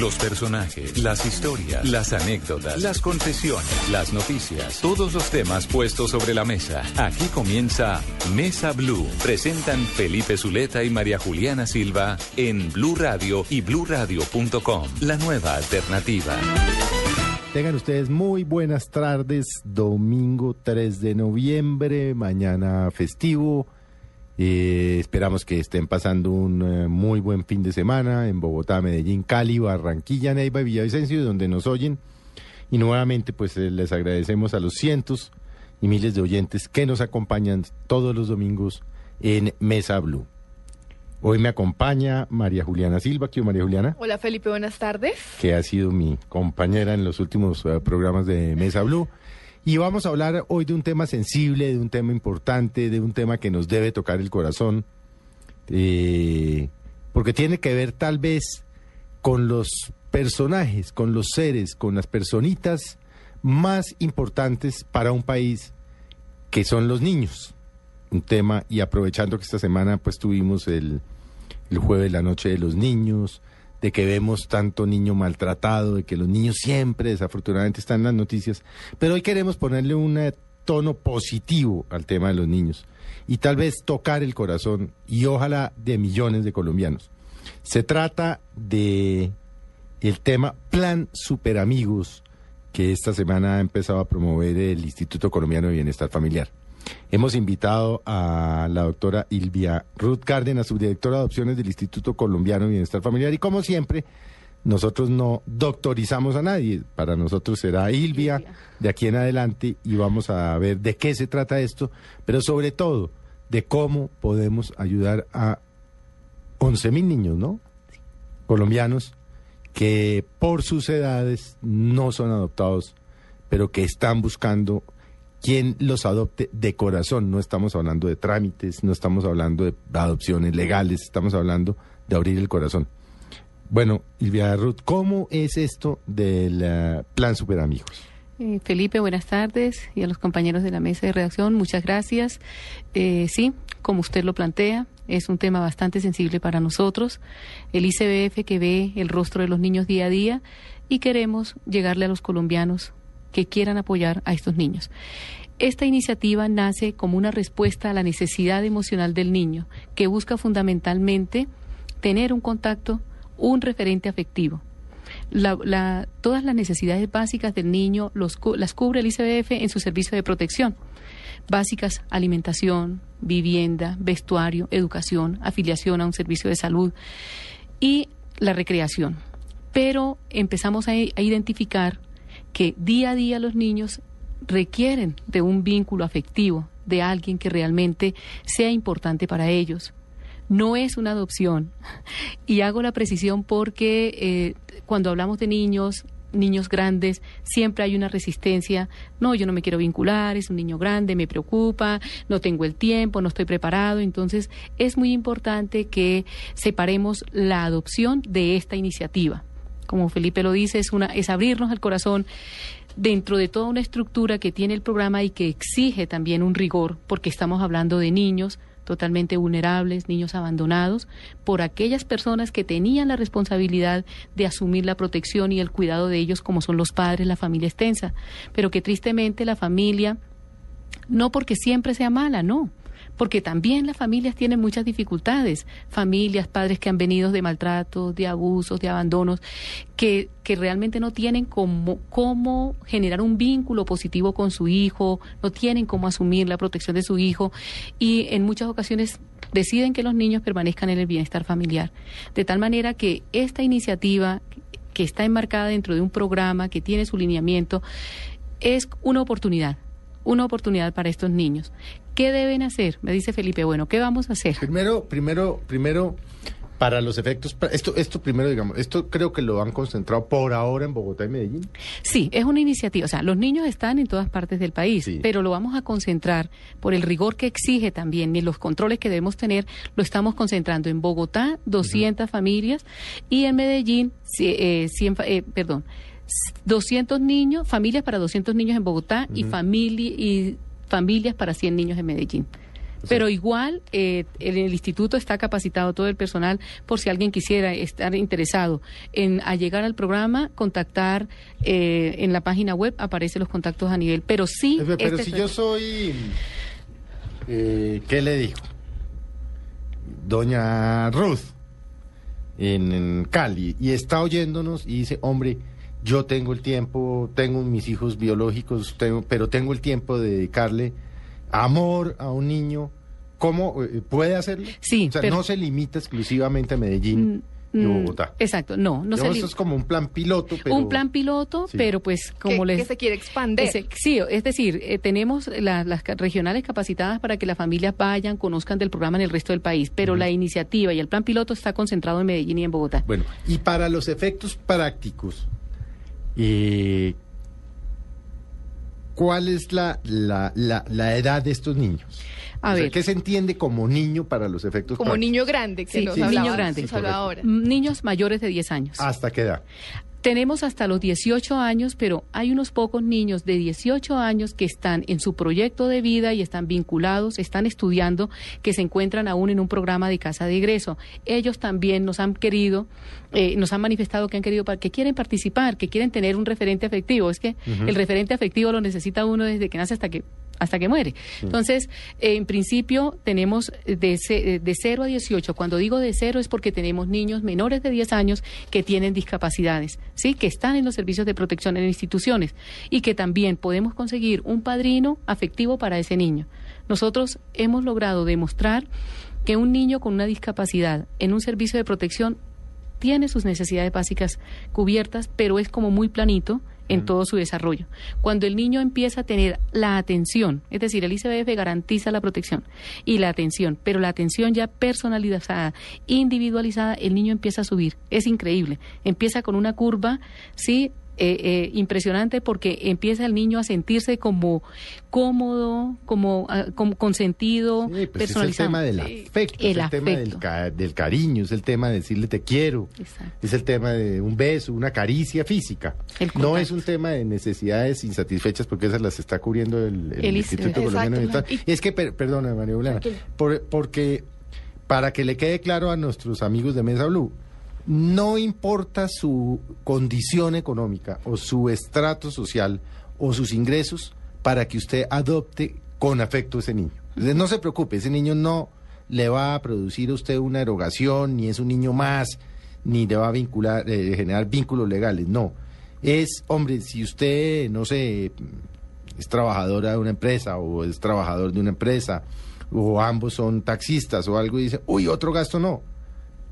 Los personajes, las historias, las anécdotas, las confesiones, las noticias, todos los temas puestos sobre la mesa. Aquí comienza Mesa Blue. Presentan Felipe Zuleta y María Juliana Silva en Blue Radio y bluradio.com. La nueva alternativa. Tengan ustedes muy buenas tardes. Domingo 3 de noviembre, mañana festivo. Eh, esperamos que estén pasando un eh, muy buen fin de semana en Bogotá, Medellín, Cali, Barranquilla, Neiva y Villavicencio, donde nos oyen. Y nuevamente, pues eh, les agradecemos a los cientos y miles de oyentes que nos acompañan todos los domingos en Mesa Blue. Hoy me acompaña María Juliana Silva. ¿Qué María Juliana? Hola Felipe, buenas tardes. que ha sido mi compañera en los últimos eh, programas de Mesa Blue. Y vamos a hablar hoy de un tema sensible, de un tema importante, de un tema que nos debe tocar el corazón, eh, porque tiene que ver tal vez con los personajes, con los seres, con las personitas más importantes para un país, que son los niños. Un tema, y aprovechando que esta semana pues tuvimos el, el jueves la noche de los niños, de que vemos tanto niño maltratado, de que los niños siempre desafortunadamente están en las noticias, pero hoy queremos ponerle un tono positivo al tema de los niños y tal vez tocar el corazón y ojalá de millones de colombianos. Se trata de el tema Plan Superamigos que esta semana ha empezado a promover el Instituto Colombiano de Bienestar Familiar. Hemos invitado a la doctora Ilvia Ruth Cárdenas, subdirectora de adopciones del Instituto Colombiano de Bienestar Familiar. Y como siempre, nosotros no doctorizamos a nadie. Para nosotros será Ilvia de aquí en adelante y vamos a ver de qué se trata esto, pero sobre todo de cómo podemos ayudar a 11 mil niños, ¿no? Colombianos que por sus edades no son adoptados, pero que están buscando quien los adopte de corazón. No estamos hablando de trámites, no estamos hablando de adopciones legales, estamos hablando de abrir el corazón. Bueno, Ilvia Ruth, ¿cómo es esto del eh, Plan Superamigos? Eh, Felipe, buenas tardes y a los compañeros de la mesa de redacción, muchas gracias. Eh, sí, como usted lo plantea, es un tema bastante sensible para nosotros, el ICBF que ve el rostro de los niños día a día y queremos llegarle a los colombianos que quieran apoyar a estos niños. Esta iniciativa nace como una respuesta a la necesidad emocional del niño, que busca fundamentalmente tener un contacto, un referente afectivo. Todas las necesidades básicas del niño las cubre el ICBF en su servicio de protección. Básicas, alimentación, vivienda, vestuario, educación, afiliación a un servicio de salud y la recreación. Pero empezamos a identificar que día a día los niños requieren de un vínculo afectivo, de alguien que realmente sea importante para ellos. No es una adopción. Y hago la precisión porque eh, cuando hablamos de niños, niños grandes, siempre hay una resistencia. No, yo no me quiero vincular, es un niño grande, me preocupa, no tengo el tiempo, no estoy preparado. Entonces, es muy importante que separemos la adopción de esta iniciativa. Como Felipe lo dice, es, una, es abrirnos al corazón dentro de toda una estructura que tiene el programa y que exige también un rigor, porque estamos hablando de niños totalmente vulnerables, niños abandonados, por aquellas personas que tenían la responsabilidad de asumir la protección y el cuidado de ellos, como son los padres, la familia extensa, pero que tristemente la familia, no porque siempre sea mala, no, porque también las familias tienen muchas dificultades, familias, padres que han venido de maltratos, de abusos, de abandonos, que, que realmente no tienen cómo, cómo generar un vínculo positivo con su hijo, no tienen cómo asumir la protección de su hijo y en muchas ocasiones deciden que los niños permanezcan en el bienestar familiar. De tal manera que esta iniciativa que está enmarcada dentro de un programa que tiene su lineamiento es una oportunidad, una oportunidad para estos niños. ¿Qué deben hacer? Me dice Felipe, bueno, ¿qué vamos a hacer? Primero, primero, primero, Para los efectos, esto, esto primero, digamos, esto creo que lo han concentrado por ahora en Bogotá y Medellín. Sí, es una iniciativa. O sea, los niños están en todas partes del país, Sí. pero lo vamos a concentrar por el rigor que exige también y los controles que debemos tener. Lo estamos concentrando en Bogotá, 200 familias, y en Medellín, ci- eh, 100 fa- eh, perdón, 200 niños, familias para 200 niños en Bogotá y, famili- y familias para 100 niños en Medellín. Pero igual, eh, en el instituto está capacitado todo el personal por si alguien quisiera estar interesado en a llegar al programa, contactar eh, en la página web, aparecen los contactos a nivel. Pero sí. Pero, pero este si yo soy, eh, ¿qué le dijo? Doña Ruth, en, en Cali, y está oyéndonos y dice, hombre, yo tengo el tiempo, tengo mis hijos biológicos, tengo, pero tengo el tiempo de dedicarle amor a un niño. ¿Cómo eh, puede hacerlo? Sí, O sea, pero- no se limita exclusivamente a Medellín y Mm, Bogotá. Exacto, no, no se esto es como un plan piloto, pero... un plan piloto, Sí. pero pues como que, les que se quiere expandir. Ese- sí, es decir, eh, tenemos la- las regionales capacitadas para que las familias vayan, conozcan del programa en el resto del país, pero la iniciativa y el plan piloto está concentrado en Medellín y en Bogotá. Bueno, y para los efectos prácticos, eh, ¿cuál es la, la, la, la edad de estos niños? A O sea, ver. ¿Qué se entiende como niño para los efectos como prácticos? niño grande, que Sí, nos sí, hablaba, niño grande. nos hablaba ahora. Niños mayores de 10 años. ¿Hasta qué edad? Tenemos hasta los 18 años, pero hay unos pocos niños de 18 años que están en su proyecto de vida y están vinculados, están estudiando, que se encuentran aún en un programa de casa de egreso. Ellos también nos han querido, eh, nos han manifestado que han querido, que quieren participar, que quieren tener un referente afectivo. Es que el referente afectivo lo necesita uno desde que nace hasta que hasta que muere. Entonces, eh, en principio tenemos de, de 0 a 18. Cuando digo de 0 es porque tenemos niños menores de 10 años que tienen discapacidades, ¿sí? que están en los servicios de protección en instituciones y que también podemos conseguir un padrino afectivo para ese niño. Nosotros hemos logrado demostrar que un niño con una discapacidad en un servicio de protección tiene sus necesidades básicas cubiertas, pero es como muy planito en todo su desarrollo. Cuando el niño empieza a tener la atención, es decir, el ICBF garantiza la protección y la atención, pero la atención ya personalizada, individualizada, el niño empieza a subir. Es increíble. Empieza con una curva, sí, eh, eh, impresionante porque empieza el niño a sentirse como cómodo, como, ah, como consentido, Sí, pues es el tema del afecto, El es el tema del, ca- del cariño, es el tema de decirle te quiero, Exacto. es el tema de un beso, una caricia física. No es un tema de necesidades insatisfechas porque esas las está cubriendo el, el El Instituto. Colombiano de. Y es que, per- perdona, María Juliana, por- porque para que le quede claro a nuestros amigos de Mesa Blue, no importa su condición económica o su estrato social o sus ingresos para que usted adopte con afecto a ese niño. No se preocupe, ese niño no le va a producir a usted una erogación, ni es un niño más, ni le va a vincular, eh, generar vínculos legales, no. Es, hombre, si usted, no sé, es trabajadora de una empresa o es trabajador de una empresa, o ambos son taxistas o algo y dice, uy, otro gasto no.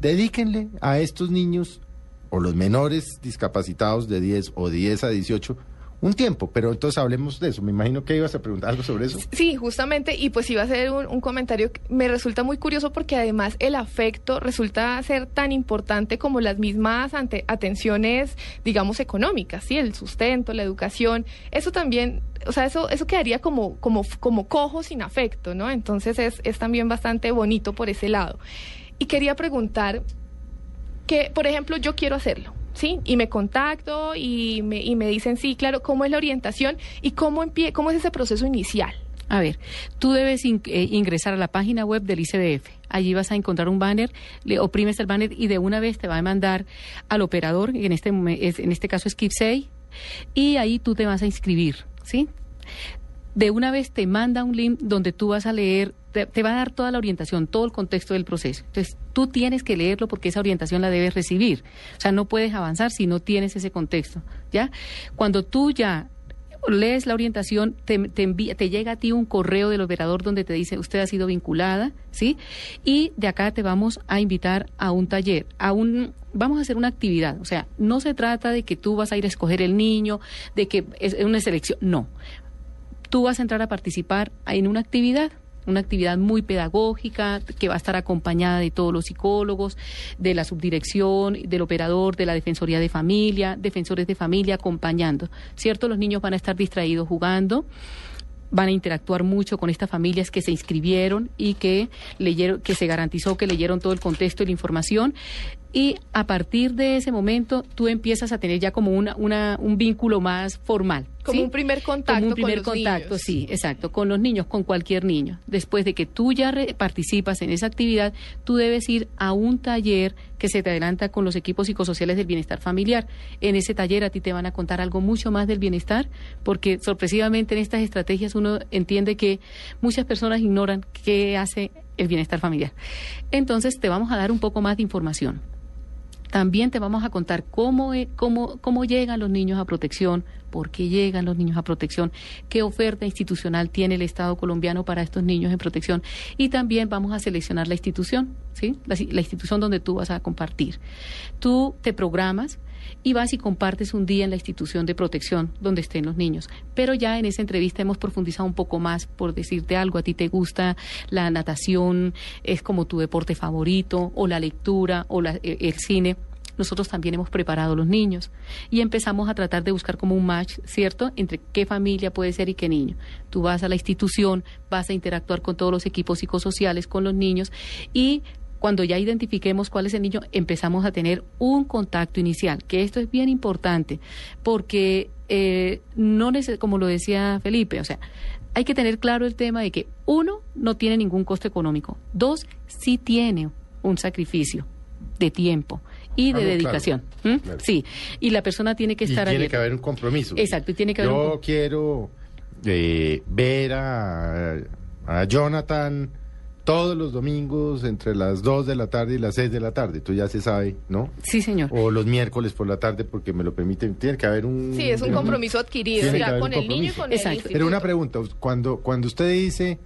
Dedíquenle a estos niños o los menores discapacitados de 10 o 10 a 18 un tiempo, pero entonces hablemos de eso. Me imagino que ibas a preguntar algo sobre eso. Sí, justamente, y pues iba a un, un comentario que me resulta muy curioso porque además el afecto resulta ser tan importante como las mismas ante, atenciones, digamos, económicas, ¿sí? El sustento, la educación, eso también, o sea, eso, eso quedaría como, como, como cojo sin afecto, ¿no? Entonces es, es también bastante bonito por ese lado. Y quería preguntar que, por ejemplo, yo quiero hacerlo, ¿sí? Y me contacto y me, y me dicen, sí, claro, ¿cómo es la orientación y cómo, empie cómo es ese proceso inicial? A ver, tú debes eh, ingresar a la página web del ICDF. Allí vas a encontrar un banner, le oprimes el banner y de una vez te va a mandar al operador, en este, en este caso es Kipsey, y ahí tú te vas a inscribir, ¿sí? De una vez te manda un link donde tú vas a leer, te, va a dar toda la orientación, todo el contexto del proceso. Entonces, tú tienes que leerlo porque esa orientación la debes recibir. O sea, no puedes avanzar si no tienes ese contexto, ¿ya? Cuando tú ya lees la orientación, te, te llega a ti un correo del operador donde te dice usted ha sido vinculada, ¿sí? Y de acá te vamos a invitar a un taller, a un vamos a hacer una actividad, o sea, no se trata de que tú vas a ir a escoger el niño, de que es una selección, no. Tú vas a entrar a participar en una actividad, una actividad muy pedagógica que va a estar acompañada de todos los psicólogos, de la subdirección, del operador, de la Defensoría de Familia, defensores de familia acompañando, ¿cierto? Los niños van a estar distraídos jugando van a interactuar mucho con estas familias que se inscribieron y que leyeron, que se garantizó que leyeron todo el contexto y la información. Y a partir de ese momento tú empiezas a tener ya como una, una un vínculo más formal. Como ¿sí? un primer contacto Como un con primer los contacto, niños. sí, exacto, con los niños, con cualquier niño. Después de que tú ya re- participas en esa actividad, tú debes ir a un taller que se te adelanta con los equipos psicosociales del bienestar familiar. En ese taller a ti te van a contar algo mucho más del bienestar, porque sorpresivamente en estas estrategias uno entiende que muchas personas ignoran qué hace el bienestar familiar. Entonces te vamos a dar un poco más de información. También te vamos a contar cómo, e- cómo, cómo llegan los niños a protección, por qué llegan los niños a protección, qué oferta institucional tiene el Estado colombiano para estos niños en protección y también vamos a seleccionar la institución, ¿sí? La institución donde tú vas a compartir. Tú te programas y vas y compartes un día en la institución de protección donde estén los niños. Pero ya en esa entrevista hemos profundizado un poco más por decirte algo. A ti te gusta la natación, es como tu deporte favorito, o la lectura, o la- eh, el cine. Nosotros también hemos preparado a los niños y empezamos a tratar de buscar como un match, ¿cierto?, entre qué familia puede ser y qué niño. Tú vas a la institución, vas a interactuar con todos los equipos psicosociales, con los niños y cuando ya identifiquemos cuál es el niño, empezamos a tener un contacto inicial, que esto es bien importante, porque eh, no como lo decía Felipe, o sea, hay que tener claro el tema de que uno no tiene ningún costo económico, dos sí tiene un sacrificio de tiempo y Ah, de claro. claro, claro. Sí, y la persona tiene que estar tiene abierta. que haber un compromiso. Exacto, y tiene que haber Yo un quiero eh, ver a, a Jonathan todos los domingos entre las 2 de la tarde y las 6 de la tarde. Tú ya se sabe, ¿no? Sí, señor. O los miércoles por la tarde porque me lo permiten. Tiene que haber un... Sí, es un compromiso adquirido Tiene que ya haber con un el niño y con Exacto. el instituto. Pero una pregunta, cuando, cuando usted dice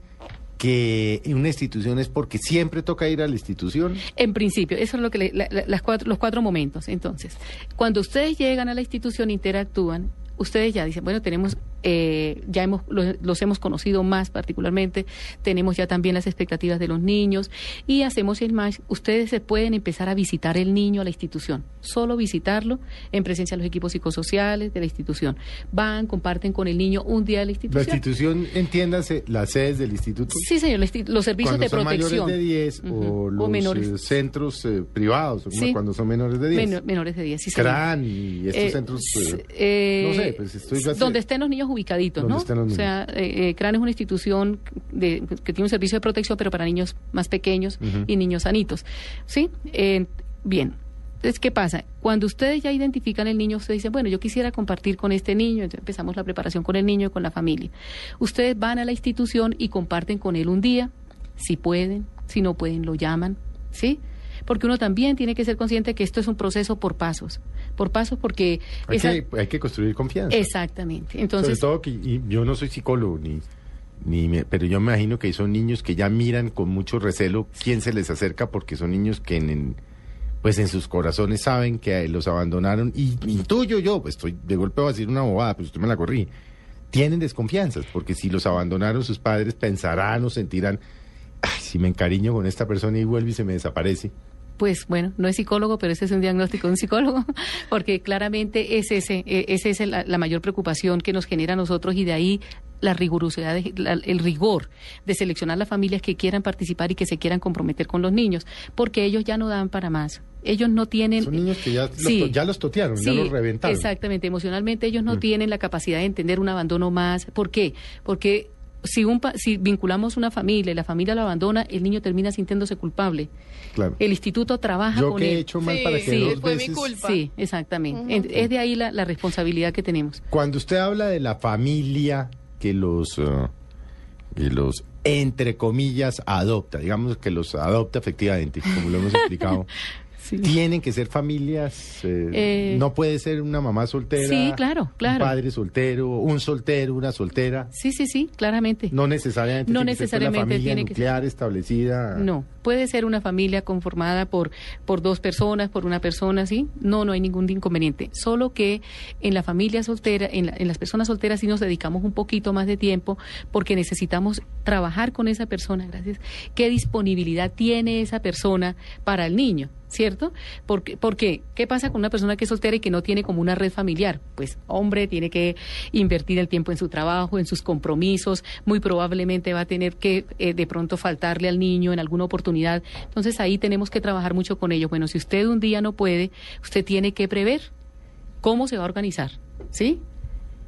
que una institución es porque siempre toca ir a la institución, En principio, eso es lo que le- la- la- las cuatro, los cuatro momentos. Entonces, cuando ustedes llegan a la institución, interactúan, ustedes ya dicen, bueno, tenemos, eh, ya hemos, lo- los, hemos conocido más particularmente, tenemos ya también las expectativas de los niños y hacemos el match. Ustedes se pueden empezar a visitar el niño a la institución, solo visitarlo en presencia de los equipos psicosociales de la institución. Van, comparten con el niño un día de la la institución. institución, entiéndase, las sedes del instituto. Sí, señor, los servicios cuando de son protección. mayores de 10 o los menores. eh, centros eh, privados, Sí. cuando son menores de 10. Menor- menores de 10, sí, señor. CRAN y estos Eh, centros... no sé, pues estoy donde estén los niños ubicaditos, ¿no? estén los O sea, eh, eh, CRAN es una institución de, que tiene un servicio de protección, pero para niños más pequeños y niños sanitos. ¿Sí? Eh, bien. Entonces, ¿qué pasa? Cuando ustedes ya identifican el niño, ustedes dicen, bueno, yo quisiera compartir con este niño, entonces empezamos la preparación con el niño y con la familia. Ustedes van a la institución y comparten con él un día, si pueden, si no pueden, lo llaman, ¿sí? Porque uno también tiene que ser consciente que esto es un proceso por pasos, por pasos porque... hay, esa- que, hay que construir confianza. Exactamente. Entonces, Sobre todo que y yo no soy psicólogo, ni, ni me- pero yo me imagino que son niños que ya miran con mucho recelo quién se les acerca porque son niños que en, en- pues en sus corazones saben que los abandonaron y intuyo yo, pues estoy de golpe voy a decir una bobada, pues usted me la corrí. Tienen desconfianzas porque si los abandonaron sus padres pensarán o sentirán, "Ay, si me encariño con esta persona y vuelve y se me desaparece. Pues bueno, no es psicólogo, pero ese es un diagnóstico de un psicólogo, porque claramente es ese, eh, es ese la, la mayor preocupación que nos genera a nosotros y de ahí la rigurosidad, de- la- el rigor de seleccionar las familias que quieran participar y que se quieran comprometer con los niños, porque ellos ya no dan para más. Ellos no tienen... Son niños que ya, los, Sí. to- ya los totearon, ya los reventaron. Exactamente, emocionalmente ellos no Mm. tienen la capacidad de entender un abandono más. ¿Por qué? Porque si, un, pa- si vinculamos una familia y la familia lo abandona, el niño termina sintiéndose culpable. Claro. El instituto trabaja Yo con que he hecho mal Sí, para que sí, dos fue mi culpa. Sí, exactamente. Es de ahí la, la responsabilidad que tenemos. Cuando usted habla de la familia que los, eh, que los entre comillas adopta, digamos que los adopta efectivamente, como lo hemos explicado. Sí. ¿Tienen que ser familias? eh, Eh, ¿No puede ser una mamá soltera? Sí, claro, claro. Un padre soltero, un soltero, una soltera. Sí, sí, sí, claramente. No necesariamente. No tiene que ser, necesariamente la familia tiene que ser. nuclear establecida. No, puede ser una familia conformada por, por dos personas, por una persona, ¿sí? No, no hay ningún inconveniente. Solo que en la familia soltera, en, la- en las personas solteras sí nos dedicamos un poquito más de tiempo porque necesitamos trabajar con esa persona, gracias. ¿Qué disponibilidad tiene esa persona para el niño? ¿Cierto? Porque, porque, ¿qué pasa con una persona que es soltera y que no tiene como una red familiar? Pues, hombre, tiene que invertir el tiempo en su trabajo, en sus compromisos, muy probablemente va a tener que eh, de pronto faltarle al niño en alguna oportunidad. Entonces ahí tenemos que trabajar mucho con ellos. Bueno, si usted un día no puede, usted tiene que prever cómo se va a organizar, ¿sí?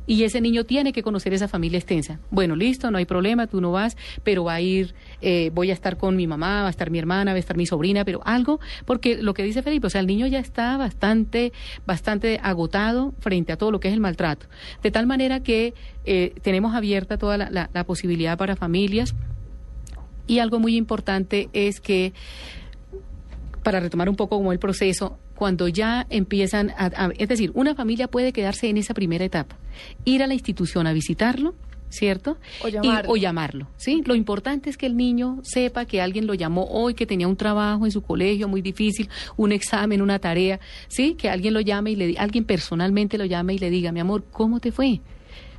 Y ese niño tiene que conocer esa familia extensa. Bueno, listo, no hay problema, tú no vas, pero va a ir, eh, voy a estar con mi mamá, va a estar mi hermana, va a estar mi sobrina, pero algo, porque lo que dice Felipe, o sea, el niño ya está bastante, bastante agotado frente a todo lo que es el maltrato. De tal manera que eh, tenemos abierta toda la, la- la posibilidad para familias. Y algo muy importante es que para retomar un poco como el proceso, cuando ya empiezan a, a- es decir, una familia puede quedarse en esa primera etapa, ir a la institución a visitarlo, ¿cierto? O Y- llamarlo. o llamarlo, ¿sí? Lo importante es que el niño sepa que alguien lo llamó hoy, que tenía un trabajo en su colegio muy difícil, un examen, una tarea, ¿sí? Que alguien lo llame y le alguien personalmente lo llame y le diga, mi amor, ¿cómo te fue?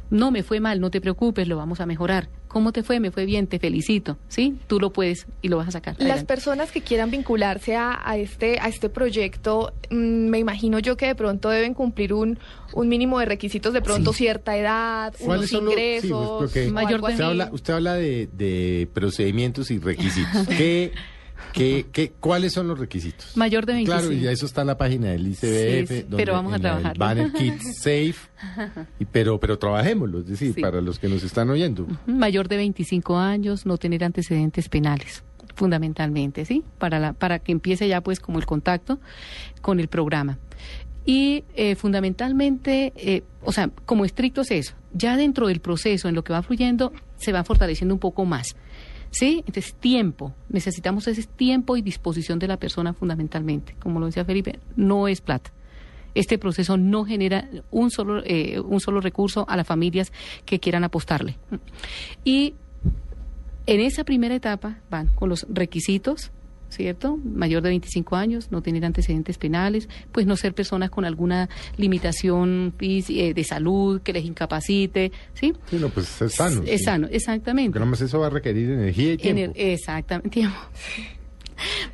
No me fue mal, no te preocupes, lo vamos a mejorar. ¿Cómo te fue? Me fue bien, te felicito, ¿sí? Tú lo puedes y lo vas a sacar. Las Adelante. personas que quieran vincularse a, a este a este proyecto, mm, me imagino yo que de pronto deben cumplir un, un mínimo de requisitos, de pronto cierta edad, unos ¿Cuáles son los- sí, pues, ingresos, Mayor de- Usted así. habla, usted habla de, de procedimientos y requisitos. ¿Qué, qué, qué, ¿Cuáles son los requisitos? Mayor de 25. Claro, y eso está en la página del ICBF. Sí, sí, donde pero vamos a trabajarlo. banner Kids Safe. Y, pero, pero trabajémoslo, es decir, Sí. para los que nos están oyendo. mayor de 25 años, no tener antecedentes penales, fundamentalmente, ¿sí? Para, la, para que empiece ya pues como el contacto con el programa. Y eh, fundamentalmente, eh, o sea, como estricto es eso, ya dentro del proceso, en lo que va fluyendo, se va fortaleciendo un poco más. ¿Sí? Entonces, tiempo. Necesitamos ese tiempo y disposición de la persona fundamentalmente. Como lo decía Felipe, no es plata. Este proceso no genera un solo, eh, un solo recurso a las familias que quieran apostarle. Y en esa primera etapa van con los requisitos, ¿cierto? Mayor de 25 años, no tener antecedentes penales, pues no ser personas con alguna limitación eh, de salud que les incapacite, ¿sí? Sí, no, pues es sano. Es sí. sano, exactamente. Porque nomás eso va a requerir energía y tiempo. exactamente, tiempo.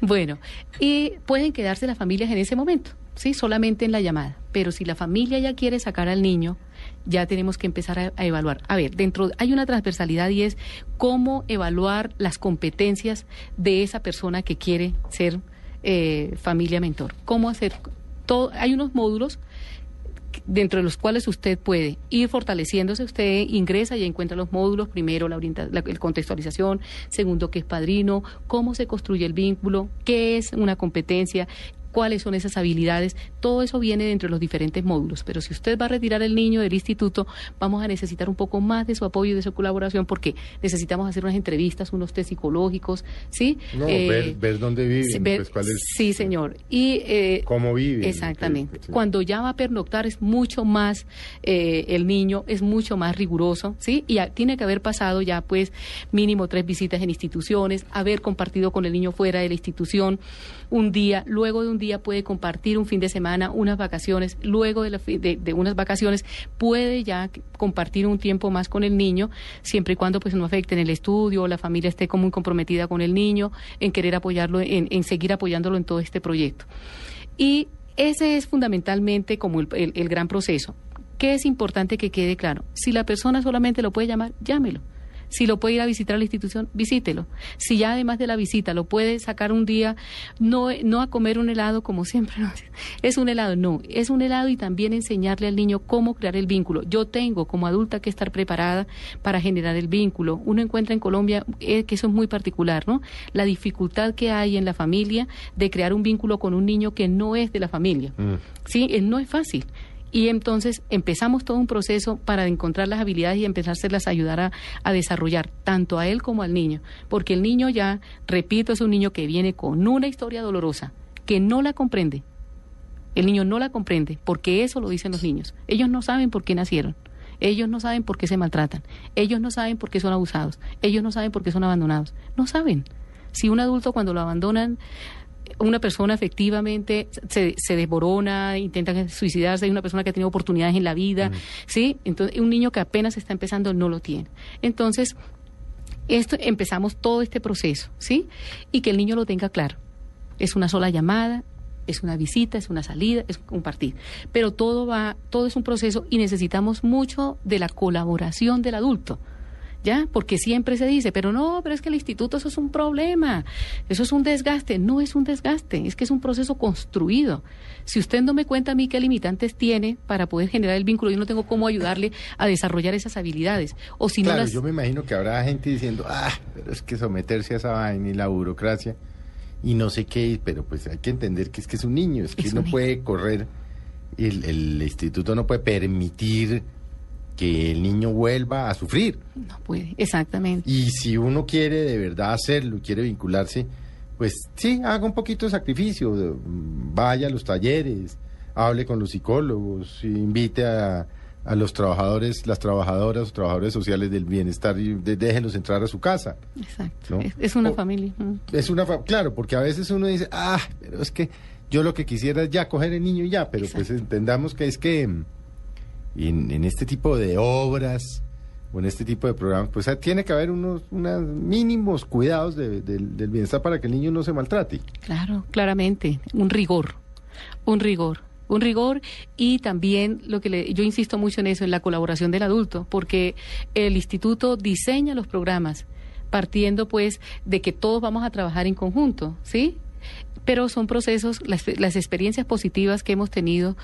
Bueno, y pueden quedarse las familias en ese momento, ¿sí? Solamente en la llamada. Pero si la familia ya quiere sacar al niño, ya tenemos que empezar a, evaluar. A ver, dentro hay una transversalidad y es cómo evaluar las competencias de esa persona que quiere ser eh, familia mentor. Cómo hacer todo. Hay unos módulos dentro de los cuales usted puede ir fortaleciéndose, usted ingresa y encuentra los módulos, primero la, la el contextualización, segundo qué es padrino, cómo se construye el vínculo, qué es una competencia, cuáles son esas habilidades, todo eso viene dentro de los diferentes módulos, pero si usted va a retirar el niño del instituto, vamos a necesitar un poco más de su apoyo y de su colaboración porque necesitamos hacer unas entrevistas, unos test psicológicos, ¿sí? No, Eh, ver, ver dónde ver- pues cuál es, sí, señor. Y eh, cómo viven. Exactamente. Sí. Cuando ya va a pernoctar es mucho más, eh, el niño es mucho más riguroso, ¿sí? Y a- tiene que haber pasado ya pues mínimo tres visitas en instituciones, haber compartido con el niño fuera de la institución un día, luego de un día puede compartir un fin de semana, unas vacaciones, luego de, la de, unas vacaciones puede ya compartir un tiempo más con el niño, siempre y cuando pues no afecte en el estudio, la familia esté como muy comprometida con el niño, en querer apoyarlo, en, en seguir apoyándolo en todo este proyecto. Y ese es fundamentalmente como el, el- el gran proceso. ¿Qué es importante que quede claro? Si la persona solamente lo puede llamar, llámelo. Si lo puede ir a visitar a la institución, visítelo. Si ya además de la visita lo puede sacar un día, no, no a comer un helado como siempre, ¿no? es un helado, no, es un helado y también enseñarle al niño cómo crear el vínculo. Yo tengo como adulta que estar preparada para generar el vínculo. Uno encuentra en Colombia eh, que eso es muy particular, ¿no? La dificultad que hay en la familia de crear un vínculo con un niño que no es de la familia. Mm. Sí, eh, no es fácil. Y entonces empezamos todo un proceso para encontrar las habilidades y empezárselas a ayudar a, a desarrollar, tanto a él como al niño. Porque el niño ya, repito, es un niño que viene con una historia dolorosa, que no la comprende. El niño no la comprende porque eso lo dicen los niños. Ellos no saben por qué nacieron. Ellos no saben por qué se maltratan. Ellos no saben por qué son abusados. Ellos no saben por qué son abandonados. No saben. Si un adulto cuando lo abandonan, una persona efectivamente se, se desborona, intenta suicidarse, hay una persona que ha tenido oportunidades en la vida, ¿sí? Entonces, un niño que apenas está empezando no lo tiene. Entonces, esto empezamos todo este proceso, ¿sí? Y que el niño lo tenga claro. Es una sola llamada, es una visita, es una salida, es compartir. Pero todo va, todo es un proceso y necesitamos mucho de la colaboración del adulto. ¿Ya? Porque siempre se dice, pero no, pero es que el instituto eso es un problema, eso es un desgaste. No es un desgaste, es que es un proceso construido. Si usted no me cuenta a mí qué limitantes tiene para poder generar el vínculo, yo no tengo cómo ayudarle a desarrollar esas habilidades. O si claro, no las... yo me imagino que habrá gente diciendo, ah, pero es que someterse a esa vaina y la burocracia y no sé qué, pero pues hay que entender que es que es un niño, es que Es no niño. puede correr, el, el instituto no puede permitir que el niño vuelva a sufrir. No puede, exactamente. Y si uno quiere de verdad hacerlo, quiere vincularse, pues sí, haga un poquito de sacrificio, de- vaya a los talleres, hable con los psicólogos, invite a, a los trabajadores, las trabajadoras o trabajadores sociales del bienestar y de- déjenlos entrar a su casa. Exacto. ¿no? Es, es una O- familia. mm. Es una, fa- claro, porque a veces uno dice, ah, pero es que yo lo que quisiera es ya coger el niño y ya, pero pues entendamos que es que mm, en, en este tipo de obras o en este tipo de programas, pues tiene que haber unos, mínimos cuidados de- del bienestar para que el niño no se maltrate. Claro, claramente, un rigor, un rigor, un rigor y también lo que le, yo insisto mucho en eso, en la colaboración del adulto, porque el instituto diseña los programas partiendo pues de que todos vamos a trabajar en conjunto, ¿sí? Pero son procesos, las, las experiencias positivas que hemos tenido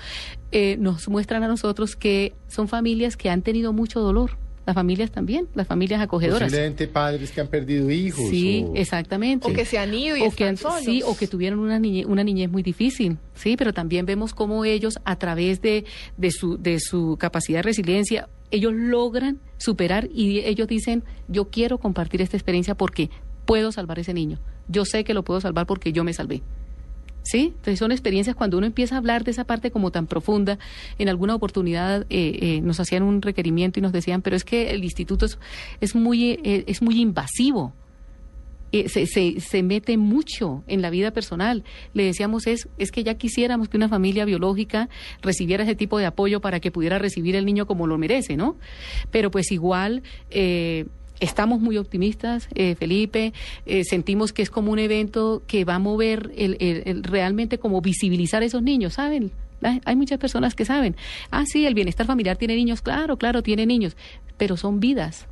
eh, nos muestran a nosotros que son familias que han tenido mucho dolor, las familias también, las familias acogedoras. Posiblemente padres que han perdido hijos. Sí, o- exactamente. O que se han ido y o están que han- solos. sí, o que tuvieron una niñez, una niñez muy difícil, sí, pero también vemos cómo ellos a través de, de su de su capacidad de resiliencia ellos logran superar y ellos dicen yo quiero compartir esta experiencia porque puedo salvar ese niño, yo sé que lo puedo salvar porque yo me salvé. ¿Sí? Entonces son experiencias cuando uno empieza a hablar de esa parte como tan profunda. En alguna oportunidad eh, eh, nos hacían un requerimiento y nos decían, pero es que el instituto es, muy eh, es muy invasivo. Se, se, se mete mucho en la vida personal. Le decíamos, es, es que ya quisiéramos que una familia biológica recibiera ese tipo de apoyo para que pudiera recibir el niño como lo merece, ¿no? Pero pues igual... Estamos muy optimistas, eh, Felipe. eh, sentimos que es como un evento que va a mover el, el- el- realmente como visibilizar a esos niños, ¿saben? Hay muchas personas que saben. Ah, sí, el bienestar familiar tiene niños, claro, claro, tiene niños, pero son vidas,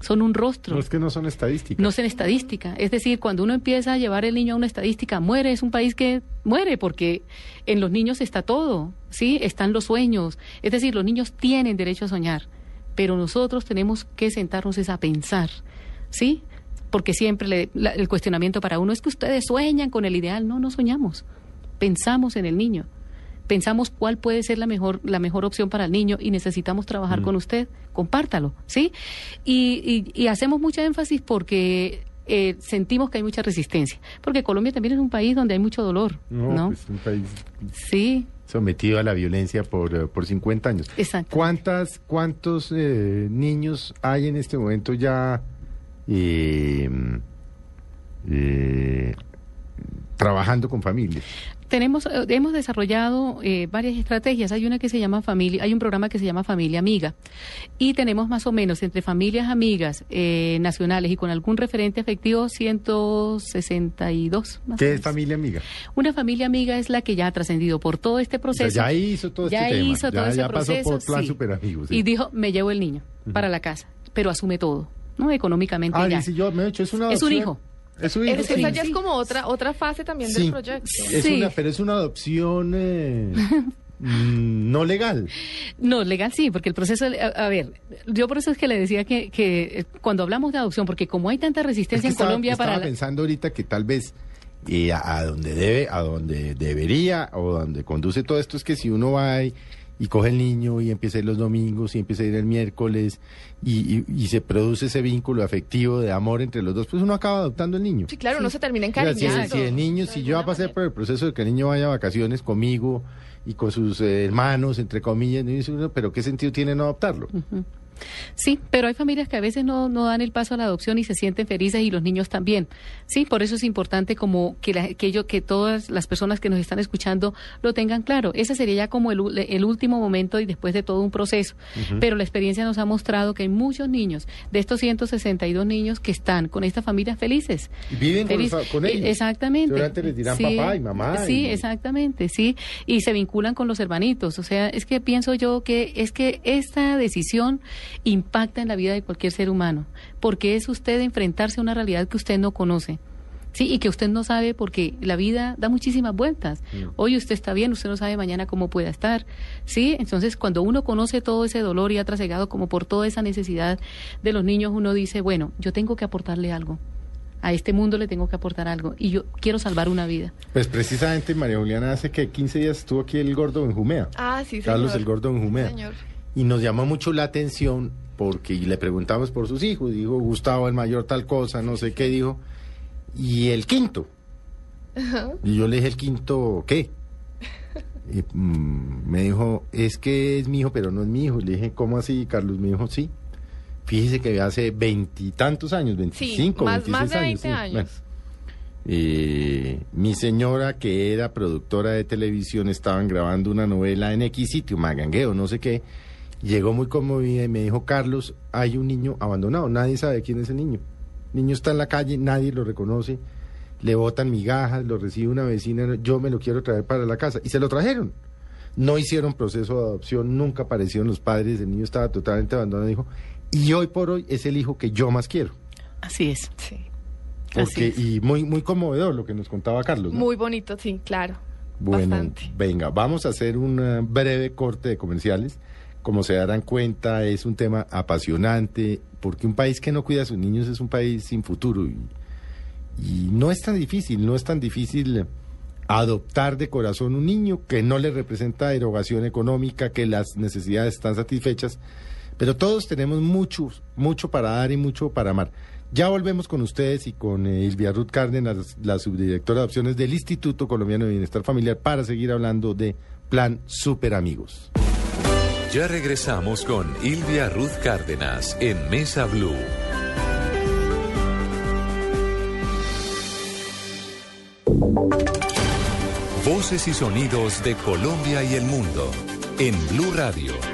son un rostro No es que no son estadísticas. no es en estadística. Es decir, cuando uno empieza a llevar el niño a una estadística, muere, es un país que muere porque en los niños está todo, ¿sí? Están los sueños. Es decir, los niños tienen derecho a soñar, pero nosotros tenemos que sentarnos es a pensar, ¿sí? Porque siempre le- la- el cuestionamiento para uno es que ustedes sueñan con el ideal. No, no soñamos. Pensamos en el niño. Pensamos cuál puede ser la mejor, la mejor opción para el niño y necesitamos trabajar con usted. Compártalo, ¿sí? Y, y- y hacemos mucha énfasis porque eh, sentimos que hay mucha resistencia. Porque Colombia también es un país donde hay mucho dolor, ¿no? No, pues, un país Sí, sometido a la violencia por, eh, por 50 años. Exacto. ¿Cuántas, ¿Cuántos eh, niños hay en este momento ya eh, eh, trabajando con familias? Tenemos, eh, hemos desarrollado eh, varias estrategias. Hay una que se llama familia, hay un programa que se llama Familia Amiga y tenemos más o menos entre familias amigas eh, nacionales y con algún referente afectivo 162. Más ¿Qué es familia amiga? Una familia amiga es la que ya ha trascendido por todo este O sea, proceso. ya hizo todo ya este tema. hizo todo ya, ese ya pasó proceso, por plan sí. super amigos. sí. Y dijo, me llevo el niño para la casa, pero asume todo, ¿no? Económicamente ah, ya. dice yo, me he hecho, es una Es un hijo. Es un hijo. Es- sí. esa ya es como otra otra fase también Sí, del proyecto. Es una, pero es una adopción eh, mm, no legal. No, legal sí, porque el proceso, a, a ver, yo por eso es que le decía que, que eh, cuando hablamos de adopción, porque como hay tanta Es resistencia que en estaba, Colombia estaba para... la- pensando ahorita que tal vez eh, a, a donde debe, a donde debería o donde conduce todo esto es que si uno va y, y coge el niño y empieza a ir los domingos y empieza a ir el miércoles y, y- y se produce ese vínculo afectivo de amor entre los dos, pues uno acaba adoptando el niño. Sí, claro, uno se termina O sea, si, encariñando. si el niño, si yo pasé por el proceso de que el niño vaya a vacaciones conmigo y con sus eh, hermanos, entre comillas, pero ¿qué sentido tiene no adoptarlo? Sí, pero hay familias que a veces no, no dan el paso a la adopción y se sienten felices y los niños también. Sí, por eso es importante como que, la- que, ello- que todas las personas que nos están escuchando lo tengan claro. Ese sería ya como el, el último momento y después de todo un proceso. Pero la experiencia nos ha mostrado que hay muchos niños, de estos 162 niños que están con estas familias felices. Y viven con, eh, ellos. Exactamente. Seguramente les dirán papá y mamá. Sí, y- exactamente, sí. Y se vinculan con los hermanitos. O sea, es que pienso yo que es que esta decisión impacta en la vida de cualquier ser humano, porque es usted enfrentarse a una realidad que usted no conoce. Sí, y que usted no sabe porque la vida da muchísimas vueltas. Mm. Hoy usted está bien, usted no sabe mañana cómo pueda estar. Sí, entonces cuando uno conoce todo ese dolor y ha trasegado como por toda esa necesidad de los niños, uno dice, bueno, yo tengo que aportarle algo. A este mundo le tengo que aportar algo y yo quiero salvar una vida. Pues precisamente María Juliana hace que 15 días estuvo aquí el gordo en Jumea. Ah, sí, señor. Carlos el gordo en Jumea. Señor. Y nos llamó mucho la atención porque le preguntamos por sus hijos. Dijo Gustavo el mayor tal cosa, no sé qué dijo. Y el quinto. Y yo le dije el quinto, ¿qué? Y, mm, me dijo, es que es mi hijo, pero no es mi hijo. Le dije, ¿cómo así, Carlos? Me dijo, sí. Fíjese que hace veintitantos años, veinticinco, más- más de 26 20 sí. años. Bueno. Eh, mi señora, que era productora de televisión, estaban grabando una novela en X sitio, Magangueo, no sé qué. Llegó muy conmovida y me dijo, Carlos, hay un niño abandonado, nadie sabe quién es el niño. El niño está en la calle, nadie lo reconoce, le botan migajas, lo recibe una vecina, yo me lo quiero traer para la casa. Y se lo trajeron. No hicieron proceso de adopción, nunca aparecieron los padres, el niño estaba totalmente abandonado, dijo, y hoy por hoy es el hijo que yo más quiero. Así es. Sí. Así Porque, es. y muy, muy conmovedor lo que nos contaba Carlos. ¿no? Muy bonito, sí, claro. Bueno, Bastante. venga, vamos a hacer un eh, breve corte de comerciales. Como se darán cuenta, es un tema apasionante, porque un país que no cuida a sus niños es un país sin futuro. Y, y no es tan difícil, no es tan difícil adoptar de corazón un niño que no le representa erogación económica, que las necesidades están satisfechas, pero todos tenemos mucho, mucho para dar y mucho para amar. Ya volvemos con ustedes y con eh, Ilvia Ruth Cárdenas, la subdirectora de opciones del Instituto Colombiano de Bienestar Familiar, para seguir hablando de Plan Super Amigos. Ya regresamos con Ilvia Ruth Cárdenas en Mesa Blue. Voces y sonidos de Colombia y el mundo en Blue Radio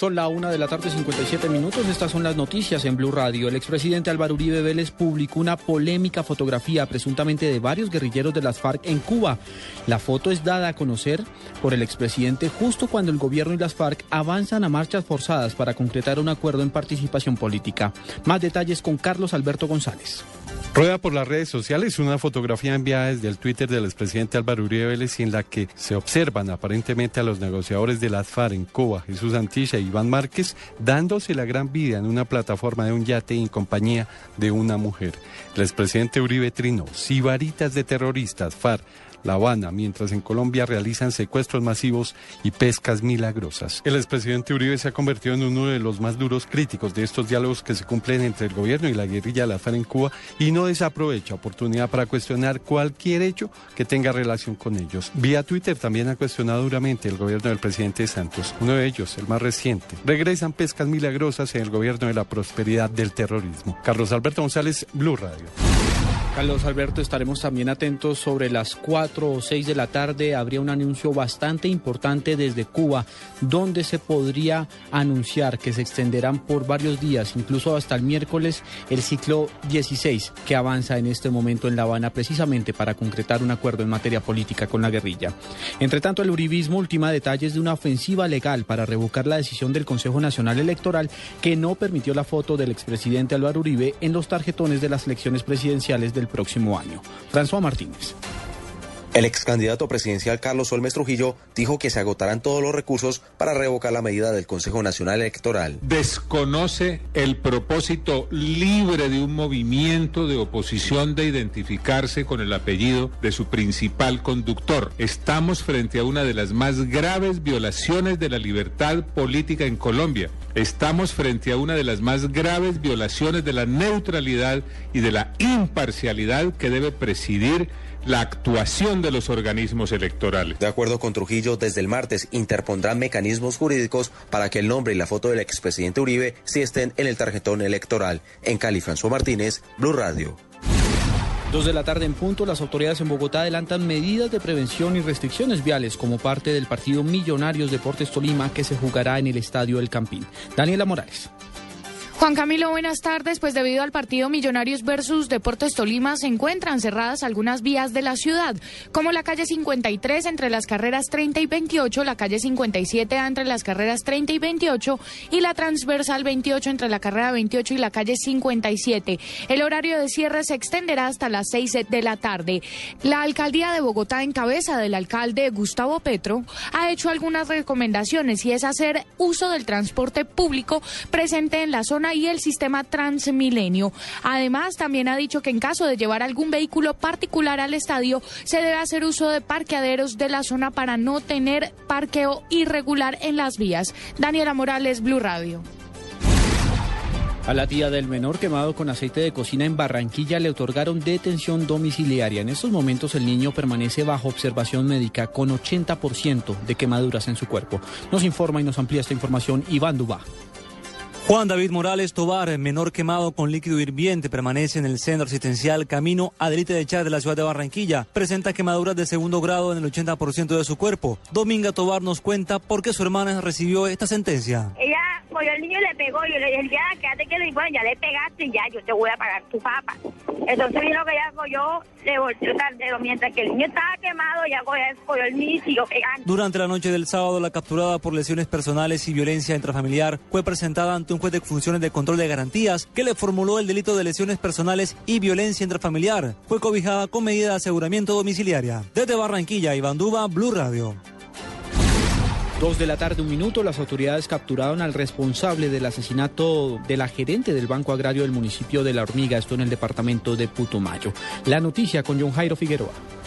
Son la una de la tarde, 57 minutos. Estas son las noticias en Blue Radio. El expresidente Álvaro Uribe Vélez publicó una polémica fotografía presuntamente de varios guerrilleros de las FARC en Cuba. La foto es dada a conocer por el expresidente justo cuando el gobierno y las FARC avanzan a marchas forzadas para concretar un acuerdo en participación política. Más detalles con Carlos Alberto González. Rueda por las redes sociales una fotografía enviada desde el Twitter del expresidente Álvaro Uribe Vélez en la que se observan aparentemente a los negociadores de las FARC en Cuba, Jesús Antilla e Iván Márquez, dándose la gran vida en una plataforma de un yate en compañía de una mujer. El expresidente Uribe trinó, sibaritas de terroristas, FARC, la Habana, mientras en Colombia realizan secuestros masivos y pescas milagrosas. El expresidente Uribe se ha convertido en uno de los más duros críticos de estos diálogos que se cumplen entre el gobierno y la guerrilla de la FARC en Cuba y no desaprovecha oportunidad para cuestionar cualquier hecho que tenga relación con ellos. Vía Twitter también ha cuestionado duramente el gobierno del presidente Santos. Uno de ellos, el más reciente. Regresan pescas milagrosas en el gobierno de la prosperidad del terrorismo. Carlos Alberto González, Blue Radio. Carlos Alberto, estaremos también atentos sobre las 4 o 6 de la tarde. Habría un anuncio bastante importante desde Cuba, donde se podría anunciar que se extenderán por varios días, incluso hasta el miércoles, el ciclo 16 que avanza en este momento en La Habana, precisamente para concretar un acuerdo en materia política con la guerrilla. Entre tanto, el Uribismo ultima detalles de una ofensiva legal para revocar la decisión del Consejo Nacional Electoral que no permitió la foto del expresidente Álvaro Uribe en los tarjetones de las elecciones presidenciales del próximo año. François Martínez. El ex candidato presidencial Carlos Olmes Trujillo dijo que se agotarán todos los recursos para revocar la medida del Consejo Nacional Electoral. Desconoce el propósito libre de un movimiento de oposición de identificarse con el apellido de su principal conductor. Estamos frente a una de las más graves violaciones de la libertad política en Colombia. Estamos frente a una de las más graves violaciones de la neutralidad y de la imparcialidad que debe presidir la actuación de los organismos electorales. De acuerdo con Trujillo, desde el martes interpondrán mecanismos jurídicos para que el nombre y la foto del expresidente Uribe sí estén en el tarjetón electoral. En Cali, François Martínez, Blue Radio. Dos de la tarde en punto, las autoridades en Bogotá adelantan medidas de prevención y restricciones viales como parte del partido Millonarios Deportes Tolima que se jugará en el Estadio El Campín. Daniela Morales. Juan Camilo, buenas tardes. Pues debido al partido Millonarios versus Deportes Tolima se encuentran cerradas algunas vías de la ciudad, como la calle 53 entre las carreras 30 y 28, la calle 57 entre las carreras 30 y 28 y la transversal 28 entre la carrera 28 y la calle 57. El horario de cierre se extenderá hasta las 6 de la tarde. La alcaldía de Bogotá, en cabeza del alcalde Gustavo Petro, ha hecho algunas recomendaciones y es hacer uso del transporte público presente en la zona y el sistema Transmilenio. Además, también ha dicho que en caso de llevar algún vehículo particular al estadio, se debe hacer uso de parqueaderos de la zona para no tener parqueo irregular en las vías. Daniela Morales, Blue Radio. A la tía del menor quemado con aceite de cocina en Barranquilla le otorgaron detención domiciliaria. En estos momentos el niño permanece bajo observación médica con 80% de quemaduras en su cuerpo. Nos informa y nos amplía esta información Iván Dubá. Juan David Morales Tobar, menor quemado con líquido hirviente, permanece en el centro asistencial Camino Adelite de Char de la ciudad de Barranquilla. Presenta quemaduras de segundo grado en el 80% de su cuerpo. Dominga Tobar nos cuenta por qué su hermana recibió esta sentencia. Ella cogió al niño y le pegó. Y le dije, ya, quédate que le bueno, ya le pegaste y ya, yo te voy a pagar tu papa. Entonces vino que ella cogió, le volteó tardero. Mientras que el niño estaba quemado, ya cogió, cogió el niño y siguió pegando. Durante la noche del sábado, la capturada por lesiones personales y violencia intrafamiliar fue presentada ante un juez de funciones de control de garantías que le formuló el delito de lesiones personales y violencia intrafamiliar. Fue cobijada con medida de aseguramiento domiciliaria. Desde Barranquilla, Iván Duba, Blue Radio. Dos de la tarde, un minuto, las autoridades capturaron al responsable del asesinato de la gerente del Banco Agrario del municipio de La Hormiga, esto en el departamento de Putumayo. La noticia con John Jairo Figueroa.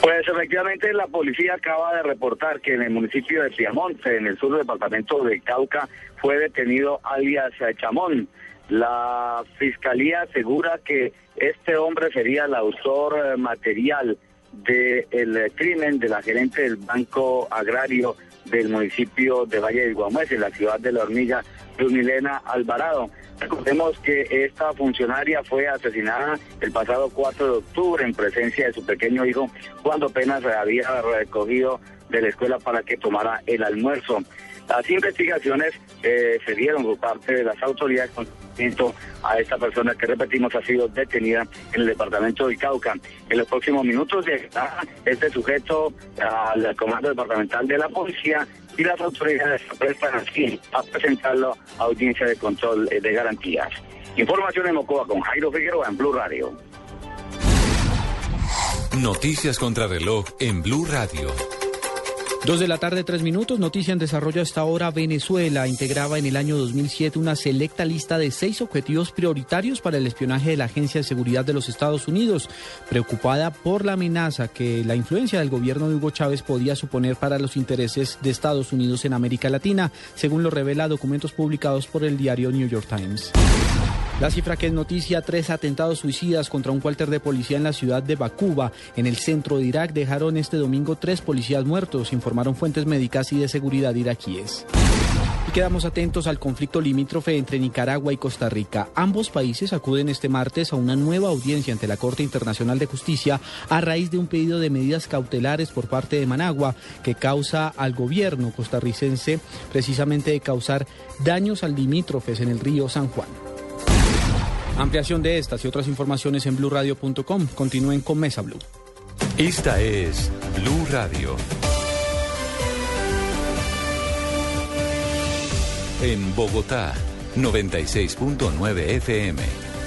Pues efectivamente la policía acaba de reportar que en el municipio de Piamonte, en el sur del departamento de Cauca, fue detenido alias Chamón. La fiscalía asegura que este hombre sería el autor material del crimen de la gerente del Banco Agrario del municipio de Valle del Guamués, en la ciudad de La Hormiga, Milena Alvarado. Recordemos que esta funcionaria fue asesinada el pasado 4 de octubre en presencia de su pequeño hijo cuando apenas había recogido de la escuela para que tomara el almuerzo. Las investigaciones eh, se dieron por parte de las autoridades con a esta persona que repetimos ha sido detenida en el departamento de Cauca. En los próximos minutos llegará este sujeto al comando departamental de la policía y las autoridades se prestan así a presentarlo a audiencia de control eh, de garantías. Información en Mocoa con Jairo Figueroa en Blue Radio. Noticias contra reloj en Blue Radio. Dos de la tarde, tres minutos. Noticia en desarrollo hasta ahora. Venezuela integraba en el año 2007 una selecta lista de seis objetivos prioritarios para el espionaje de la Agencia de Seguridad de los Estados Unidos, preocupada por la amenaza que la influencia del gobierno de Hugo Chávez podía suponer para los intereses de Estados Unidos en América Latina, según lo revela documentos publicados por el diario New York Times. La cifra que es noticia, tres atentados suicidas contra un cuartel de policía en la ciudad de Bakuba, en el centro de Irak, dejaron este domingo tres policías muertos, informaron fuentes médicas y de seguridad iraquíes. Y quedamos atentos al conflicto limítrofe entre Nicaragua y Costa Rica. Ambos países acuden este martes a una nueva audiencia ante la Corte Internacional de Justicia a raíz de un pedido de medidas cautelares por parte de Managua que causa al gobierno costarricense precisamente de causar daños al limítrofes en el río San Juan. Ampliación de estas y otras informaciones en blurradio.com. Continúen con Mesa Blue. Esta es Blue Radio. En Bogotá, 96.9 FM.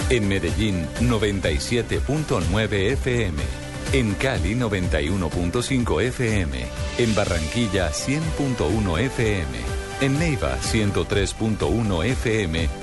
En Medellín, 97.9 FM. En Cali 91.5 FM. En Barranquilla 100.1 FM. En Neiva 103.1 FM.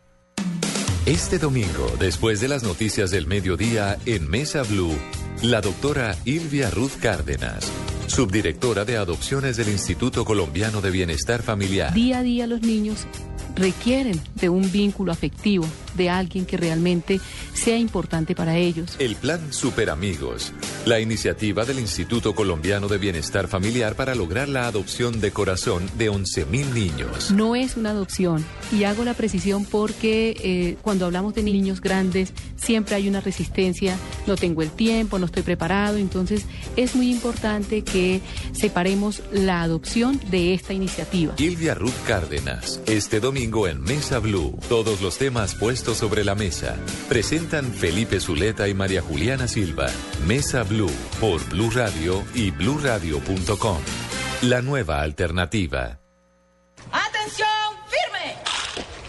Este domingo, después de las noticias del mediodía en Mesa Blue, la doctora Ilvia Ruth Cárdenas, subdirectora de adopciones del Instituto Colombiano de Bienestar Familiar. Día a día los niños requieren de un vínculo afectivo, de alguien que realmente sea importante para ellos. El plan Super Amigos, la iniciativa del Instituto Colombiano de Bienestar Familiar para lograr la adopción de corazón de 11.000 niños. No es una adopción y hago la precisión porque eh, cuando hablamos de niños grandes siempre hay una resistencia, no tengo el tiempo, no estoy preparado, entonces es muy importante que separemos la adopción de esta iniciativa. Ilvia Ruth Cárdenas, este domingo en Mesa Blue, todos los temas puestos sobre la mesa. Presentan Felipe Zuleta y María Juliana Silva. Mesa Blue por Blue Radio y bluradio.com. La nueva alternativa. ¡Atención! ¡Firme!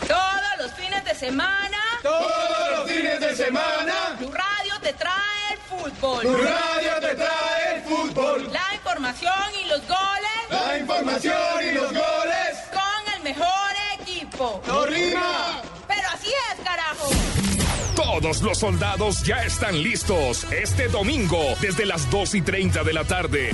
Todos los fines de semana. Todos los fines de semana. Blue Radio te trae el fútbol. Blue Radio te trae el fútbol. La información y los goles. La información y los goles. Con el mejor equipo. Todos los soldados ya están listos este domingo desde las 2 y 30 de la tarde.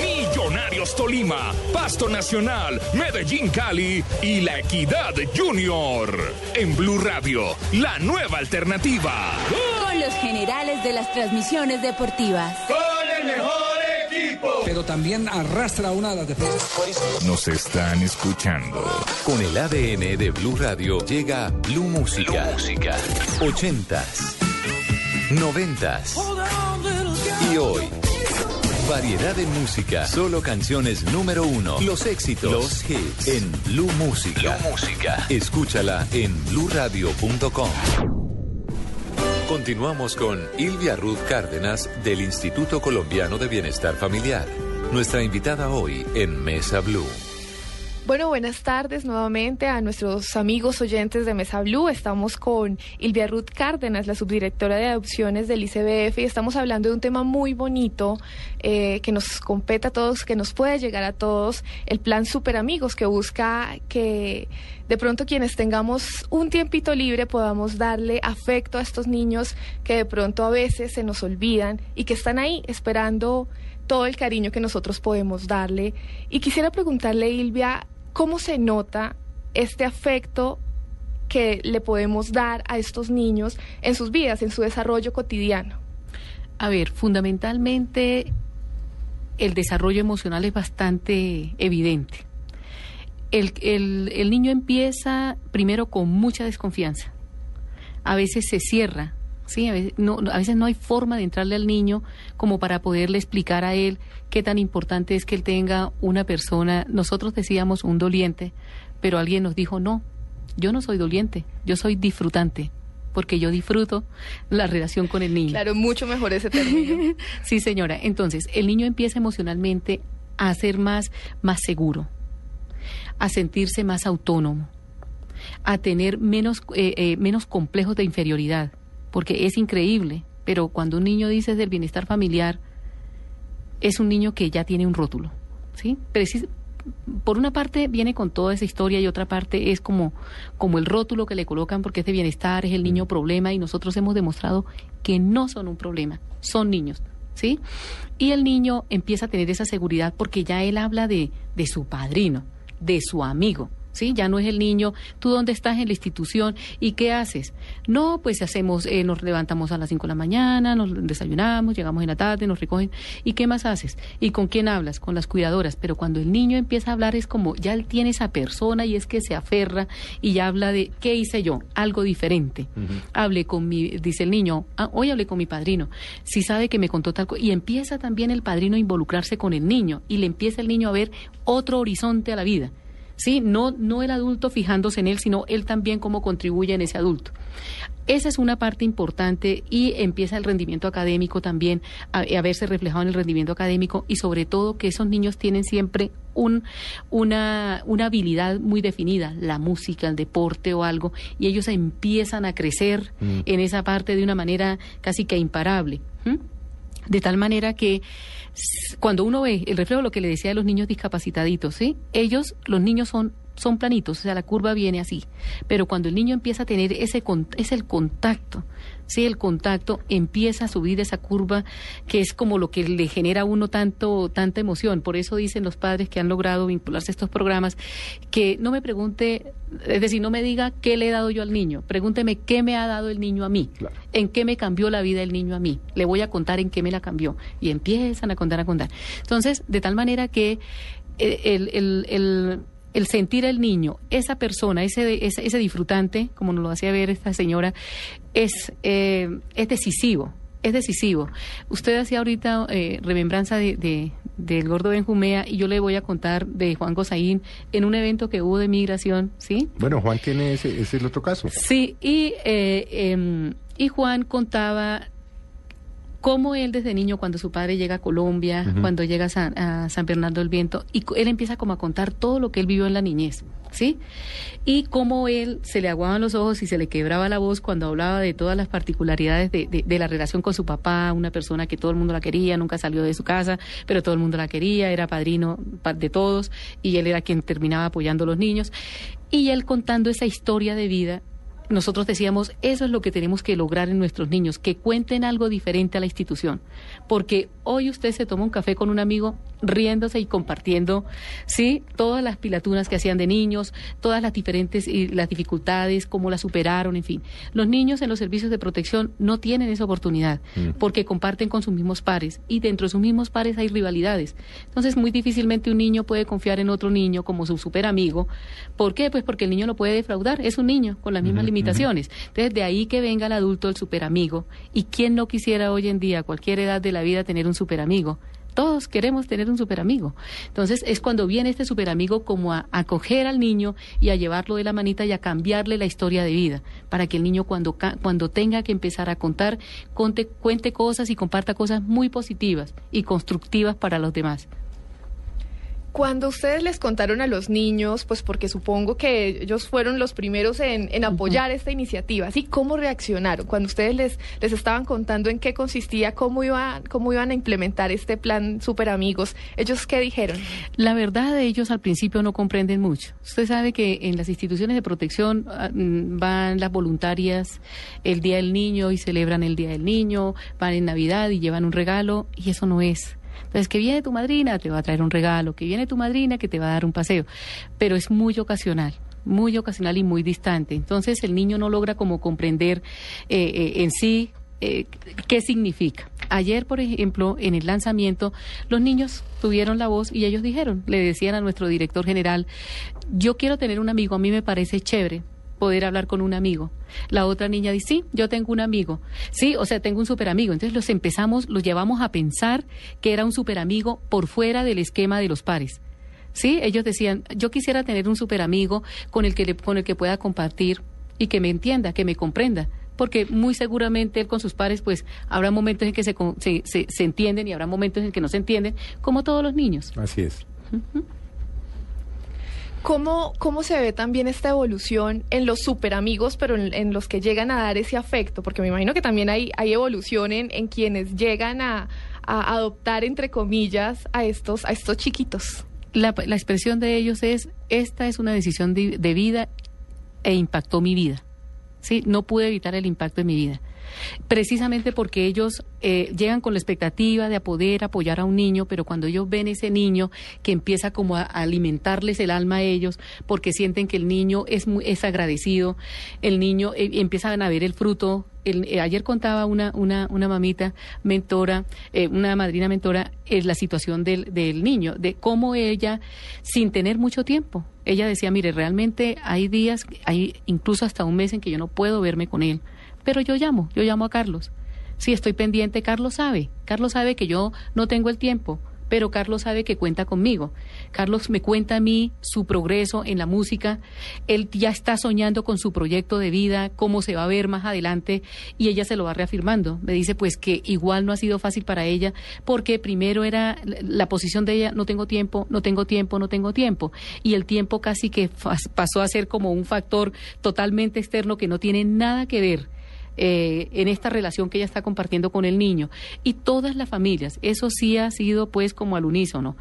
Millonarios Tolima, Pasto Nacional, Medellín Cali y La Equidad Junior. En Blue Radio, la nueva alternativa. Con los generales de las transmisiones deportivas. Pero también arrastra una de las defensas. Nos están escuchando. Con el ADN de Blue Radio llega Blue Música. Blue Música. 80s, 90s y hoy. Variedad de música, solo canciones número uno, los éxitos, los hits en Blue Música. Blue Música. Escúchala en bluradio.com. Continuamos con Ilvia Ruth Cárdenas del Instituto Colombiano de Bienestar Familiar. Nuestra invitada hoy en Mesa Blue. Bueno, buenas tardes nuevamente a nuestros amigos oyentes de Mesa Blue. Estamos con Ilvia Ruth Cárdenas, la subdirectora de adopciones del ICBF, y estamos hablando de un tema muy bonito eh, que nos compete a todos, que nos puede llegar a todos, el plan Super Amigos, que busca que de pronto quienes tengamos un tiempito libre podamos darle afecto a estos niños que de pronto a veces se nos olvidan y que están ahí esperando todo el cariño que nosotros podemos darle. Y quisiera preguntarle, Ilvia, ¿cómo se nota este afecto que le podemos dar a estos niños en sus vidas, en su desarrollo cotidiano? A ver, fundamentalmente el desarrollo emocional es bastante evidente. El, el, el, niño empieza primero con mucha desconfianza. A veces se cierra, ¿sí? A veces no, a veces no hay forma de entrarle al niño como para poderle explicar a él qué tan importante es que él tenga una persona. Nosotros decíamos un doliente, pero alguien nos dijo, no, yo no soy doliente, yo soy disfrutante porque yo disfruto la relación con el niño. Claro, mucho mejor ese término. sí, señora. Entonces, el niño empieza emocionalmente a ser más, más seguro, a sentirse más autónomo, a tener menos, eh, eh, menos complejos de inferioridad, porque es increíble, pero cuando un niño dice del bienestar familiar, es un niño que ya tiene un rótulo, ¿sí? Precis por una parte viene con toda esa historia y otra parte es como, como el rótulo que le colocan porque es de bienestar, es el niño problema y nosotros hemos demostrado que no son un problema, son niños. ¿Sí? Y el niño empieza a tener esa seguridad porque ya él habla de, de su padrino, de su amigo, ¿sí? Ya no es el niño, ¿tú dónde estás en la institución y qué haces? No, pues hacemos, eh, nos levantamos a las 5 de la mañana, nos desayunamos, llegamos en la tarde, nos recogen. ¿Y qué más haces? ¿Y con quién hablas? Con las cuidadoras. Pero cuando el niño empieza a hablar es como, ya él tiene esa persona y es que se aferra y ya habla de, ¿qué hice yo? Algo diferente. Hablé con mi, dice el niño, ah, hoy hablé con mi padrino. Si sabe que me contó tal cosa. Y empieza también el padrino a involucrarse con el niño y le empieza el niño a ver otro horizonte a la vida. Sí, no, no el adulto fijándose en él, sino él también cómo contribuye en ese adulto. Esa es una parte importante y empieza el rendimiento académico también a, a verse reflejado en el rendimiento académico y sobre todo que esos niños tienen siempre un, una, una habilidad muy definida, la música, el deporte o algo, y ellos empiezan a crecer Mm. en esa parte de una manera casi que imparable. De tal manera que cuando uno ve el reflejo de lo que le decía de los niños discapacitaditos, ¿sí? Ellos, los niños son son planitos, o sea, la curva viene así. Pero cuando el niño empieza a tener ese es el contacto, sí, el contacto empieza a subir esa curva que es como lo que le genera a uno tanto tanta emoción. Por eso dicen los padres que han logrado vincularse a estos programas que no me pregunte, es decir, no me diga qué le he dado yo al niño, pregúnteme qué me ha dado el niño a mí, en qué me cambió la vida el niño a mí. Le voy a contar en qué me la cambió y empiezan a contar a contar. Entonces, de tal manera que eh, el, el, el, el sentir al niño, esa persona, ese, ese, ese disfrutante, como nos lo hacía ver esta señora, es, eh, es decisivo. Es decisivo. Usted hacía ahorita eh, remembranza de, de- del gordo Benjumea y yo le voy a contar de Juan Gozaín en un evento que hubo de migración, ¿sí? Bueno, Juan tiene ese, ese es el otro caso. Sí, y, eh, em, y Juan contaba cómo él desde niño, cuando su padre llega a Colombia, cuando llega a San, a San Bernardo del Viento, y él empieza como a contar todo lo que él vivió en la niñez, ¿sí? Y cómo él se le aguaban los ojos y se le quebraba la voz cuando hablaba de todas las particularidades de, de- de la relación con su papá, una persona que todo el mundo la quería, nunca salió de su casa, pero todo el mundo la quería, era padrino pa- de todos, y él era quien terminaba apoyando a los niños. Y él contando esa historia de vida nosotros decíamos, eso es lo que tenemos que lograr en nuestros niños, que cuenten algo diferente a la institución. Porque hoy usted se toma un café con un amigo riéndose y compartiendo, sí, todas las pilatunas que hacían de niños, todas las diferentes y las dificultades, cómo las superaron, en fin. Los niños en los servicios de protección no tienen esa oportunidad porque comparten con sus mismos pares y dentro de sus mismos pares hay rivalidades. Entonces, muy difícilmente un niño puede confiar en otro niño como su super amigo. ¿Por qué? Pues porque el niño lo puede defraudar, es un niño con las mismas limitaciones. Entonces, de ahí que venga el adulto, el super amigo. ¿Y quién no quisiera hoy en día, a cualquier edad de la vida, tener un super amigo? Todos queremos tener un super amigo. Entonces es cuando viene este super amigo como a acoger al niño y a llevarlo de la manita y a cambiarle la historia de vida, para que el niño cuando, cuando tenga que empezar a contar, conte, cuente cosas y comparta cosas muy positivas y constructivas para los demás. Cuando ustedes les contaron a los niños, pues porque supongo que ellos fueron los primeros en, en apoyar esta iniciativa, ¿sí? ¿Cómo reaccionaron? Cuando ustedes les, les estaban contando en qué consistía, cómo iban, cómo iban a implementar este plan Super Amigos, ¿ellos qué dijeron? La verdad, ellos al principio no comprenden mucho. Usted sabe que en las instituciones de protección ah, mm, van las voluntarias el Día del Niño y celebran el Día del Niño, van en Navidad y llevan un regalo y eso no es. Entonces, que viene tu madrina, te va a traer un regalo, que viene tu madrina, que te va a dar un paseo, pero es muy ocasional muy ocasional y muy distante. Entonces el niño no logra como comprender eh, eh, en sí eh, qué significa. Ayer, por ejemplo, en el lanzamiento, los niños tuvieron la voz y ellos dijeron, le decían a nuestro director general, yo quiero tener un amigo, a mí me parece chévere poder hablar con un amigo. La otra niña dice, sí, yo tengo un amigo. Sí, o sea, tengo un super amigo. Entonces los empezamos, los llevamos a pensar que era un super amigo por fuera del esquema de los pares. Sí, ellos decían, yo quisiera tener un super amigo con el que le- con el que pueda compartir y que me entienda, que me comprenda, porque muy seguramente él con sus pares pues habrá momentos en que se, se- se entienden y habrá momentos en que no se entienden, como todos los niños. Así es. ¿Cómo, ¿Cómo se ve también esta evolución en los super amigos, pero en, en los que llegan a dar ese afecto? Porque me imagino que también hay, hay evolución en, en quienes llegan a, a adoptar, entre comillas, a estos, a estos chiquitos. La, la expresión de ellos es, esta es una decisión de, de vida e impactó mi vida. Sí, no pude evitar el impacto en mi vida. Precisamente porque ellos eh, llegan con la expectativa de poder apoyar a un niño, pero cuando ellos ven ese niño que empieza como a, alimentarles el alma a ellos, porque sienten que el niño es, es agradecido, el niño eh, empiezan a ver el fruto. Eh, ayer contaba una, una, una mamita mentora, eh, una madrina mentora, eh, la situación del, del niño, de cómo ella, sin tener mucho tiempo, ella decía, mire, realmente hay días, hay incluso hasta un mes en que yo no puedo verme con él, pero yo llamo, yo llamo a Carlos. Si estoy pendiente, Carlos sabe, Carlos sabe que yo no tengo el tiempo, pero Carlos sabe que cuenta conmigo. Carlos me cuenta a mí su progreso en la música, él ya está soñando con su proyecto de vida, cómo se va a ver más adelante, y ella se lo va reafirmando. Me dice pues que igual no ha sido fácil para ella, porque primero era la posición de ella, no tengo tiempo, no tengo tiempo, no tengo tiempo, y el tiempo casi que pasó a ser como un factor totalmente externo que no tiene nada que ver eh, en esta relación que ella está compartiendo con el niño. Y todas las familias, eso sí ha sido pues como al unísono.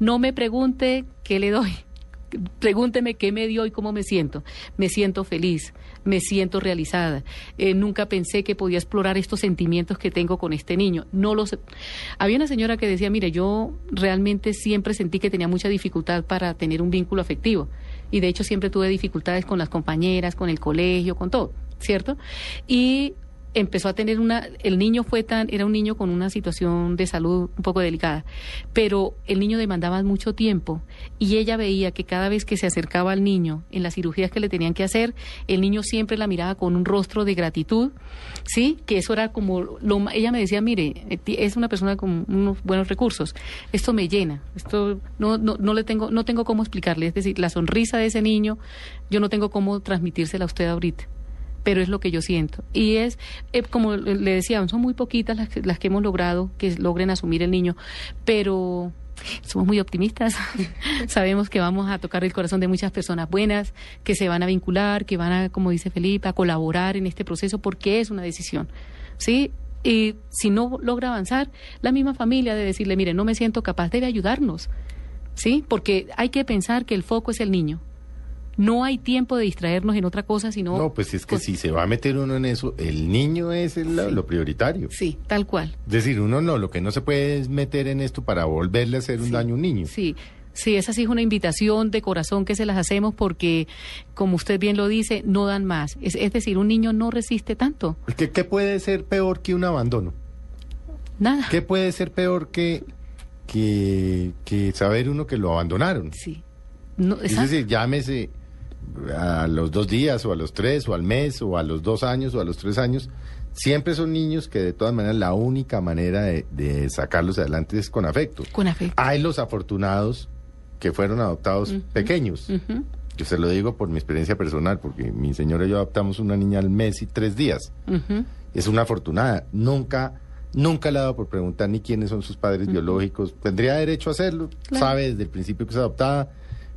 No me pregunte qué le doy. Pregúnteme qué me dio y cómo me siento. Me siento feliz, me siento realizada. Eh, nunca pensé que podía explorar estos sentimientos que tengo con este niño. No los. Había una señora que decía, mire, yo realmente siempre sentí que tenía mucha dificultad para tener un vínculo afectivo y de hecho siempre tuve dificultades con las compañeras, con el colegio, con todo. ¿Cierto? Y empezó a tener una, el niño fue tan, era un niño con una situación de salud un poco delicada, pero el niño demandaba mucho tiempo y ella veía que cada vez que se acercaba al niño en las cirugías que le tenían que hacer, el niño siempre la miraba con un rostro de gratitud, ¿sí? Que eso era como, lo, ella me decía, mire, es una persona con unos buenos recursos, esto me llena, esto no, no, no le tengo, no tengo cómo explicarle, es decir, la sonrisa de ese niño, yo no tengo cómo transmitírsela a usted ahorita pero es lo que yo siento. Y es, eh, como le decía, son muy poquitas las, las que hemos logrado que logren asumir el niño, pero somos muy optimistas. Sabemos que vamos a tocar el corazón de muchas personas buenas, que se van a vincular, que van a, como dice Felipe, a colaborar en este proceso porque es una decisión. ¿Sí? Y si no logra avanzar, la misma familia debe decirle, mire, no me siento capaz, debe ayudarnos. ¿Sí? Porque hay que pensar que el foco es el niño no hay tiempo de distraernos en otra cosa, sino... No, pues es que si se va a meter uno en eso, el niño es el, sí. lo prioritario. Sí, tal cual. Es decir, uno no, lo que no se puede es meter en esto para volverle a hacer un daño a un niño. Sí. Sí, esa sí es una invitación de corazón que se las hacemos porque, como usted bien lo dice, no dan más. Es, es decir, un niño no resiste tanto. ¿Qué, ¿Qué puede ser peor que un abandono? Nada. ¿Qué puede ser peor que, que, que saber uno que lo abandonaron? Sí. No, es decir, llámese a los dos días o a los tres o al mes o a los dos años o a los tres años, siempre son niños que de todas maneras la única manera de, de sacarlos adelante es con afecto. Con afecto. Hay los afortunados que fueron adoptados uh -huh. pequeños. Uh -huh. Yo se lo digo por mi experiencia personal, porque mi señora y yo adoptamos una niña al mes y tres días. Uh -huh. Es una afortunada. Nunca, nunca le ha dado por preguntar ni quiénes son sus padres biológicos. Tendría derecho a hacerlo. Claro. Sabe desde el principio que es adoptada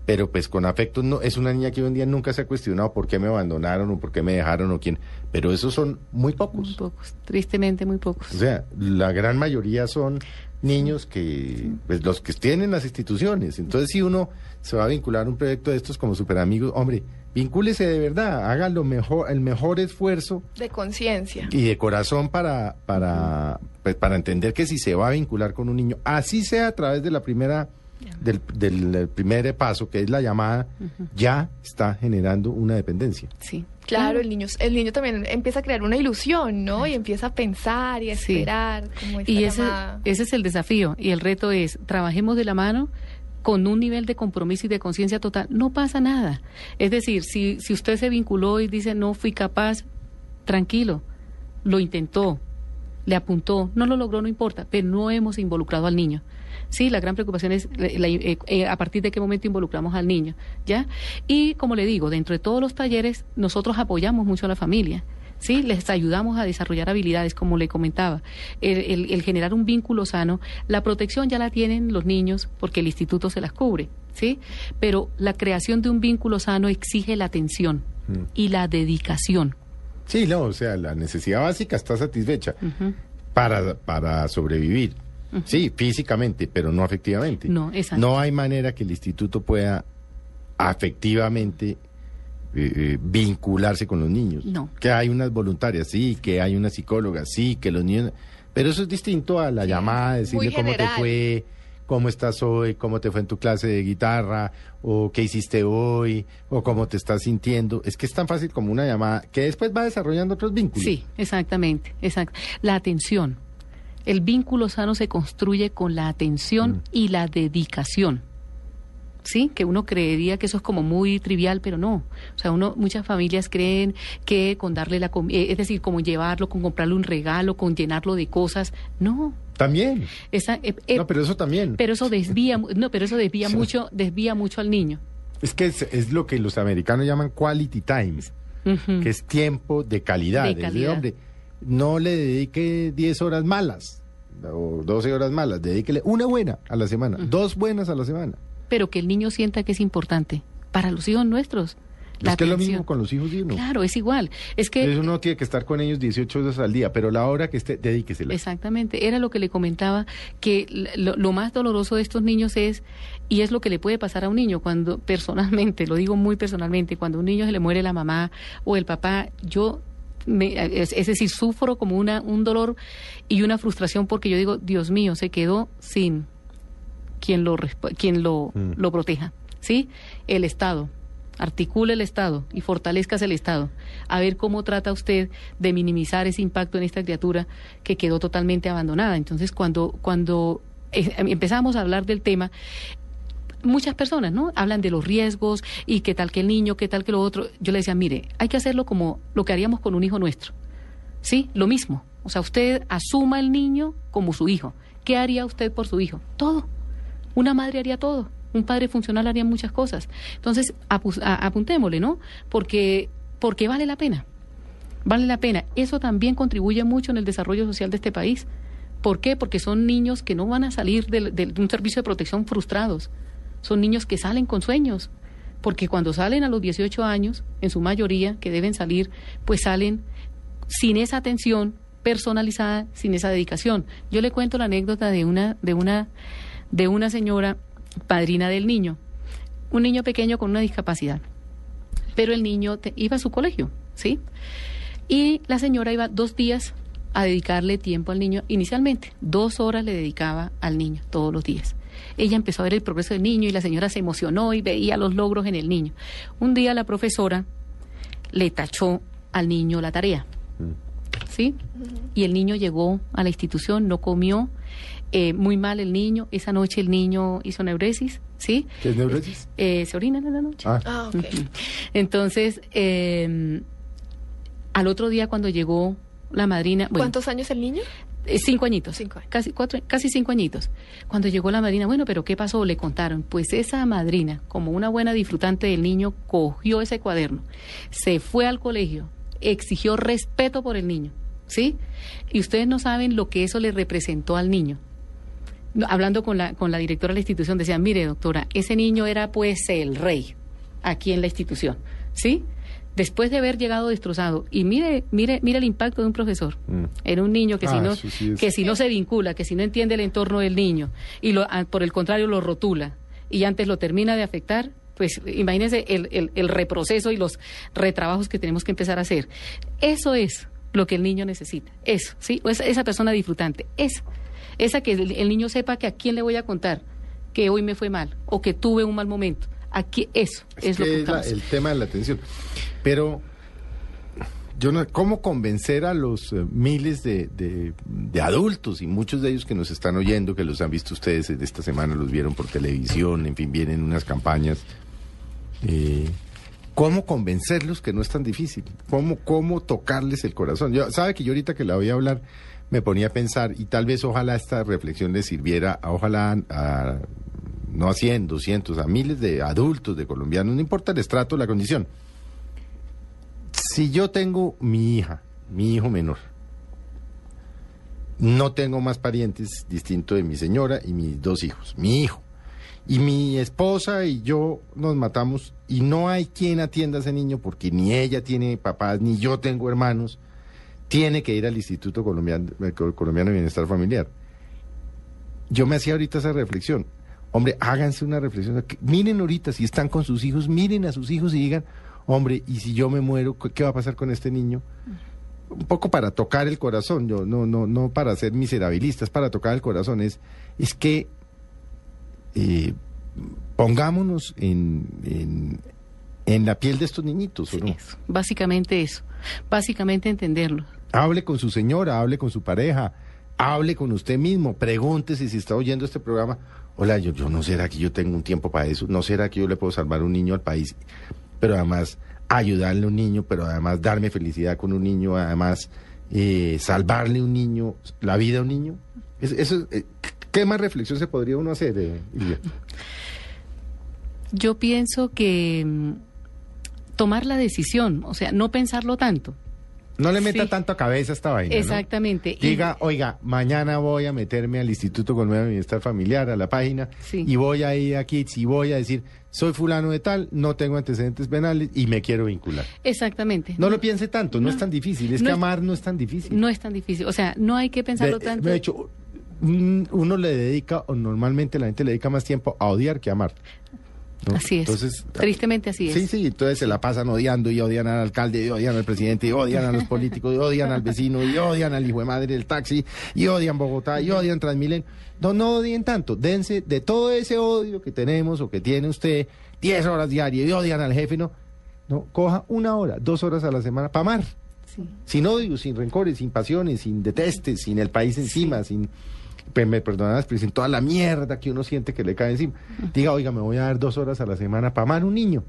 pero pues con afecto no es una niña que hoy en día nunca se ha cuestionado por qué me abandonaron o por qué me dejaron o quién, pero esos son muy pocos. Muy pocos, tristemente muy pocos. O sea, la gran mayoría son niños que pues los que tienen las instituciones. Entonces, si uno se va a vincular a un proyecto de estos como super amigos, hombre, vincúlese de verdad, haga lo mejor, el mejor esfuerzo de conciencia y de corazón para para pues, para entender que si se va a vincular con un niño, así sea a través de la primera del, del, primer paso, que es la llamada, uh -huh. ya está generando una dependencia. Sí. Claro, el niño, el niño también empieza a crear una ilusión, ¿no? Y empieza a pensar y a esperar. Sí. Como y ese, ese es el desafío. Y el reto es, trabajemos de la mano con un nivel de compromiso y de conciencia total. No pasa nada. Es decir, si, si usted se vinculó y dice, no fui capaz, tranquilo, lo intentó, le apuntó, no lo logró, no importa, pero no hemos involucrado al niño. Sí, la gran preocupación es la, la, eh, a partir de qué momento involucramos al niño, ¿ya? Y como le digo, dentro de todos los talleres nosotros apoyamos mucho a la familia. Sí, les ayudamos a desarrollar habilidades, como le comentaba, el, el, el, generar un vínculo sano. La protección ya la tienen los niños porque el instituto se las cubre, ¿sí? Pero la creación de un vínculo sano exige la atención mm. y la dedicación. Sí, no, o sea, la necesidad básica está satisfecha uh -huh. para, para sobrevivir. Uh -huh. Sí, físicamente, pero no afectivamente. No, exacto. No hay manera que el instituto pueda afectivamente eh, eh, vincularse con los niños. No. Que hay unas voluntarias, sí, que hay unas psicólogas, sí, que los niños... Pero eso es distinto a la llamada, decirle cómo te fue, cómo estás hoy, cómo te fue en tu clase de guitarra, o qué hiciste hoy, o cómo te estás sintiendo. Es que es tan fácil como una llamada que después va desarrollando otros vínculos. Sí, exactamente, exacto. La atención. El vínculo sano se construye con la atención y la dedicación. Sí, que uno creería que eso es como muy trivial, pero no. O sea, uno, muchas familias creen que con darle la comida, es decir, como llevarlo, con comprarle un regalo, con llenarlo de cosas. No. También. Esa, eh, eh, No, pero eso también. pero eso desvía, no, pero eso desvía mucho, desvía mucho al niño. Es que es, es lo que los americanos llaman quality times, que es tiempo de calidad. De calidad. hombre, no le dedique 10 horas malas o 12 horas malas, dedíquele una buena a la semana, dos buenas a la semana. Pero que el niño sienta que es importante para los hijos nuestros. La es que es lo atención. mismo con los hijos de uno. Claro, es igual. Es que Entonces uno tiene que estar con ellos 18 horas al día, pero la hora que esté, dedíquesela. Exactamente, era lo que le comentaba, que lo, lo más doloroso de estos niños es, y es lo que le puede pasar a un niño cuando personalmente, lo digo muy personalmente, cuando a un niño se le muere la mamá o el papá, yo, me- es, es decir, sufro como una, un dolor y una frustración porque yo digo, Dios mío, se quedó sin quien lo, quien lo, lo proteja, ¿sí? El Estado. Articule el Estado y fortalezca el Estado. A ver cómo trata usted de minimizar ese impacto en esta criatura que quedó totalmente abandonada. Entonces, cuando, cuando eh, empezamos a hablar del tema, muchas personas, ¿no? Hablan de los riesgos y qué tal que el niño, qué tal que lo otro. Yo le decía, mire, hay que hacerlo como lo que haríamos con un hijo nuestro. Sí, lo mismo. O sea, usted asuma el niño como su hijo. ¿Qué haría usted por su hijo? Todo. Una madre haría todo. Un padre funcional haría muchas cosas. Entonces, apuntémosle, ¿no? Porque, porque vale la pena. Vale la pena. Eso también contribuye mucho en el desarrollo social de este país. ¿Por qué? Porque son niños que no van a salir del- de un servicio de protección frustrados. Son niños que salen con sueños. Porque cuando salen a los 18 años, en su mayoría, que deben salir, pues salen sin esa atención personalizada, sin esa dedicación. Yo le cuento la anécdota de una, de una, de una señora padrina del niño, un niño pequeño con una discapacidad, pero el niño te- iba a su colegio, ¿sí? Y la señora iba dos días a dedicarle tiempo al niño. Inicialmente, dos horas le dedicaba al niño todos los días. Ella empezó a ver el progreso del niño y la señora se emocionó y veía los logros en el niño. Un día la profesora le tachó al niño la tarea. ¿Sí? Y el niño llegó a la institución, no comió, eh, muy mal el niño. Esa noche el niño hizo neuresis, ¿sí? ¿Qué es neurosis? Eh, se orina en la noche. Ah. Ah. Entonces, eh, al otro día cuando llegó la madrina, bueno, ¿Cuántos años el niño? eh, cinco añitos, Cinco años. casi cuatro, casi cinco añitos. Cuando llegó la madrina, bueno, pero ¿qué pasó? Le contaron. Pues esa madrina, como una buena disfrutante del niño, cogió ese cuaderno, se fue al colegio, exigió respeto por el niño, ¿sí? Y ustedes no saben lo que eso le representó al niño. Hablando con la, con la directora de la institución, decían, mire, doctora, ese niño era pues el rey aquí en la institución, ¿sí? Después de haber llegado destrozado, y mire, mire, mire el impacto de un profesor. Era un niño que si Ah, no, sí es- que si no se vincula, que si no entiende el entorno del niño, y lo, ah, por el contrario lo rotula, y antes lo termina de afectar, pues imagínense el, el, el reproceso y los retrabajos que tenemos que empezar a hacer. Eso es lo que el niño necesita, eso, ¿sí? O esa, esa persona disfrutante, esa, esa que el, el niño sepa que a quién le voy a contar que hoy me fue mal, o que tuve un mal momento. Aquí, eso es, Es, lo que es la- el tema de la atención. Pero, yo no, ¿cómo convencer a los eh, miles de, de- de adultos y muchos de ellos que nos están oyendo, que los han visto ustedes de esta semana, los vieron por televisión, en fin, vienen unas campañas? eh, ¿Cómo convencerlos que no es tan difícil? ¿Cómo, cómo tocarles el corazón? Yo, sabe que yo ahorita que la voy a hablar me ponía a pensar y tal vez ojalá esta reflexión les sirviera, a, ojalá a, no a 100, 200, a miles de adultos, de colombianos, no importa el estrato, la condición. Si yo tengo mi hija, mi hijo menor, no tengo más parientes distinto de mi señora y mis dos hijos, mi hijo. Y mi esposa y yo nos matamos y no hay quien atienda a ese niño porque ni ella tiene papás, ni yo tengo hermanos. Tiene que ir al Instituto Colombiano, eh, Colombiano de Bienestar Familiar. Yo me hacía ahorita esa reflexión. Hombre, háganse una reflexión. Miren ahorita, si están con sus hijos, miren a sus hijos y digan, hombre, ¿y si yo me muero, qué va a pasar con este niño? Un poco para tocar el corazón, yo no, no, no para ser miserabilista, es para tocar el corazón, es, es que eh, pongámonos en, en, en la piel de estos niñitos, ¿o no? Eso, básicamente eso, básicamente entenderlo. Hable con su señora, hable con su pareja, hable con usted mismo, pregúntese si está oyendo este programa. Hola, yo, yo no será que yo tengo un tiempo para eso, no será que yo le puedo salvar un niño al país, pero además ayudarle a un niño, pero además darme felicidad con un niño, además eh, salvarle un niño, la vida a un niño. Eh, ¿Qué más reflexión se podría uno hacer, eh? Yo pienso que mm, tomar la decisión, o sea, no pensarlo tanto. No le meta Sí. tanto a cabeza esta vaina. ¿no? Exactamente. Y- Diga, oiga, mañana voy a meterme al Instituto Colombiano de Bienestar Familiar, a la página, Sí. y voy a ir a Kids y voy a decir, soy fulano de tal, no tengo antecedentes penales y me quiero vincular. Exactamente. No lo piense tanto, no, es tan difícil, es que amar no es tan difícil. No es tan difícil. O sea, no hay que pensarlo De, tanto. de hecho, un- uno le dedica, o normalmente la gente le dedica más tiempo a odiar que a amar. ¿No? Así es. Entonces, Tristemente así es. Sí, sí, entonces se la pasan odiando y odian al alcalde, y odian al presidente, y odian a los políticos, y odian al vecino, y odian al hijo de madre del taxi, y odian Bogotá, y odian Transmilenio. No, no odien tanto, dense de todo ese odio que tenemos o que tiene usted, 10 horas diarias, y odian al jefe, no, no, coja una hora, dos horas a la semana para amar. Sin odio, sin rencores, sin pasiones, sin detestes, sin el país encima, sin, me pero sin toda la mierda que uno siente que le cae encima. Diga, oiga, me voy a dar dos horas a la semana para amar un niño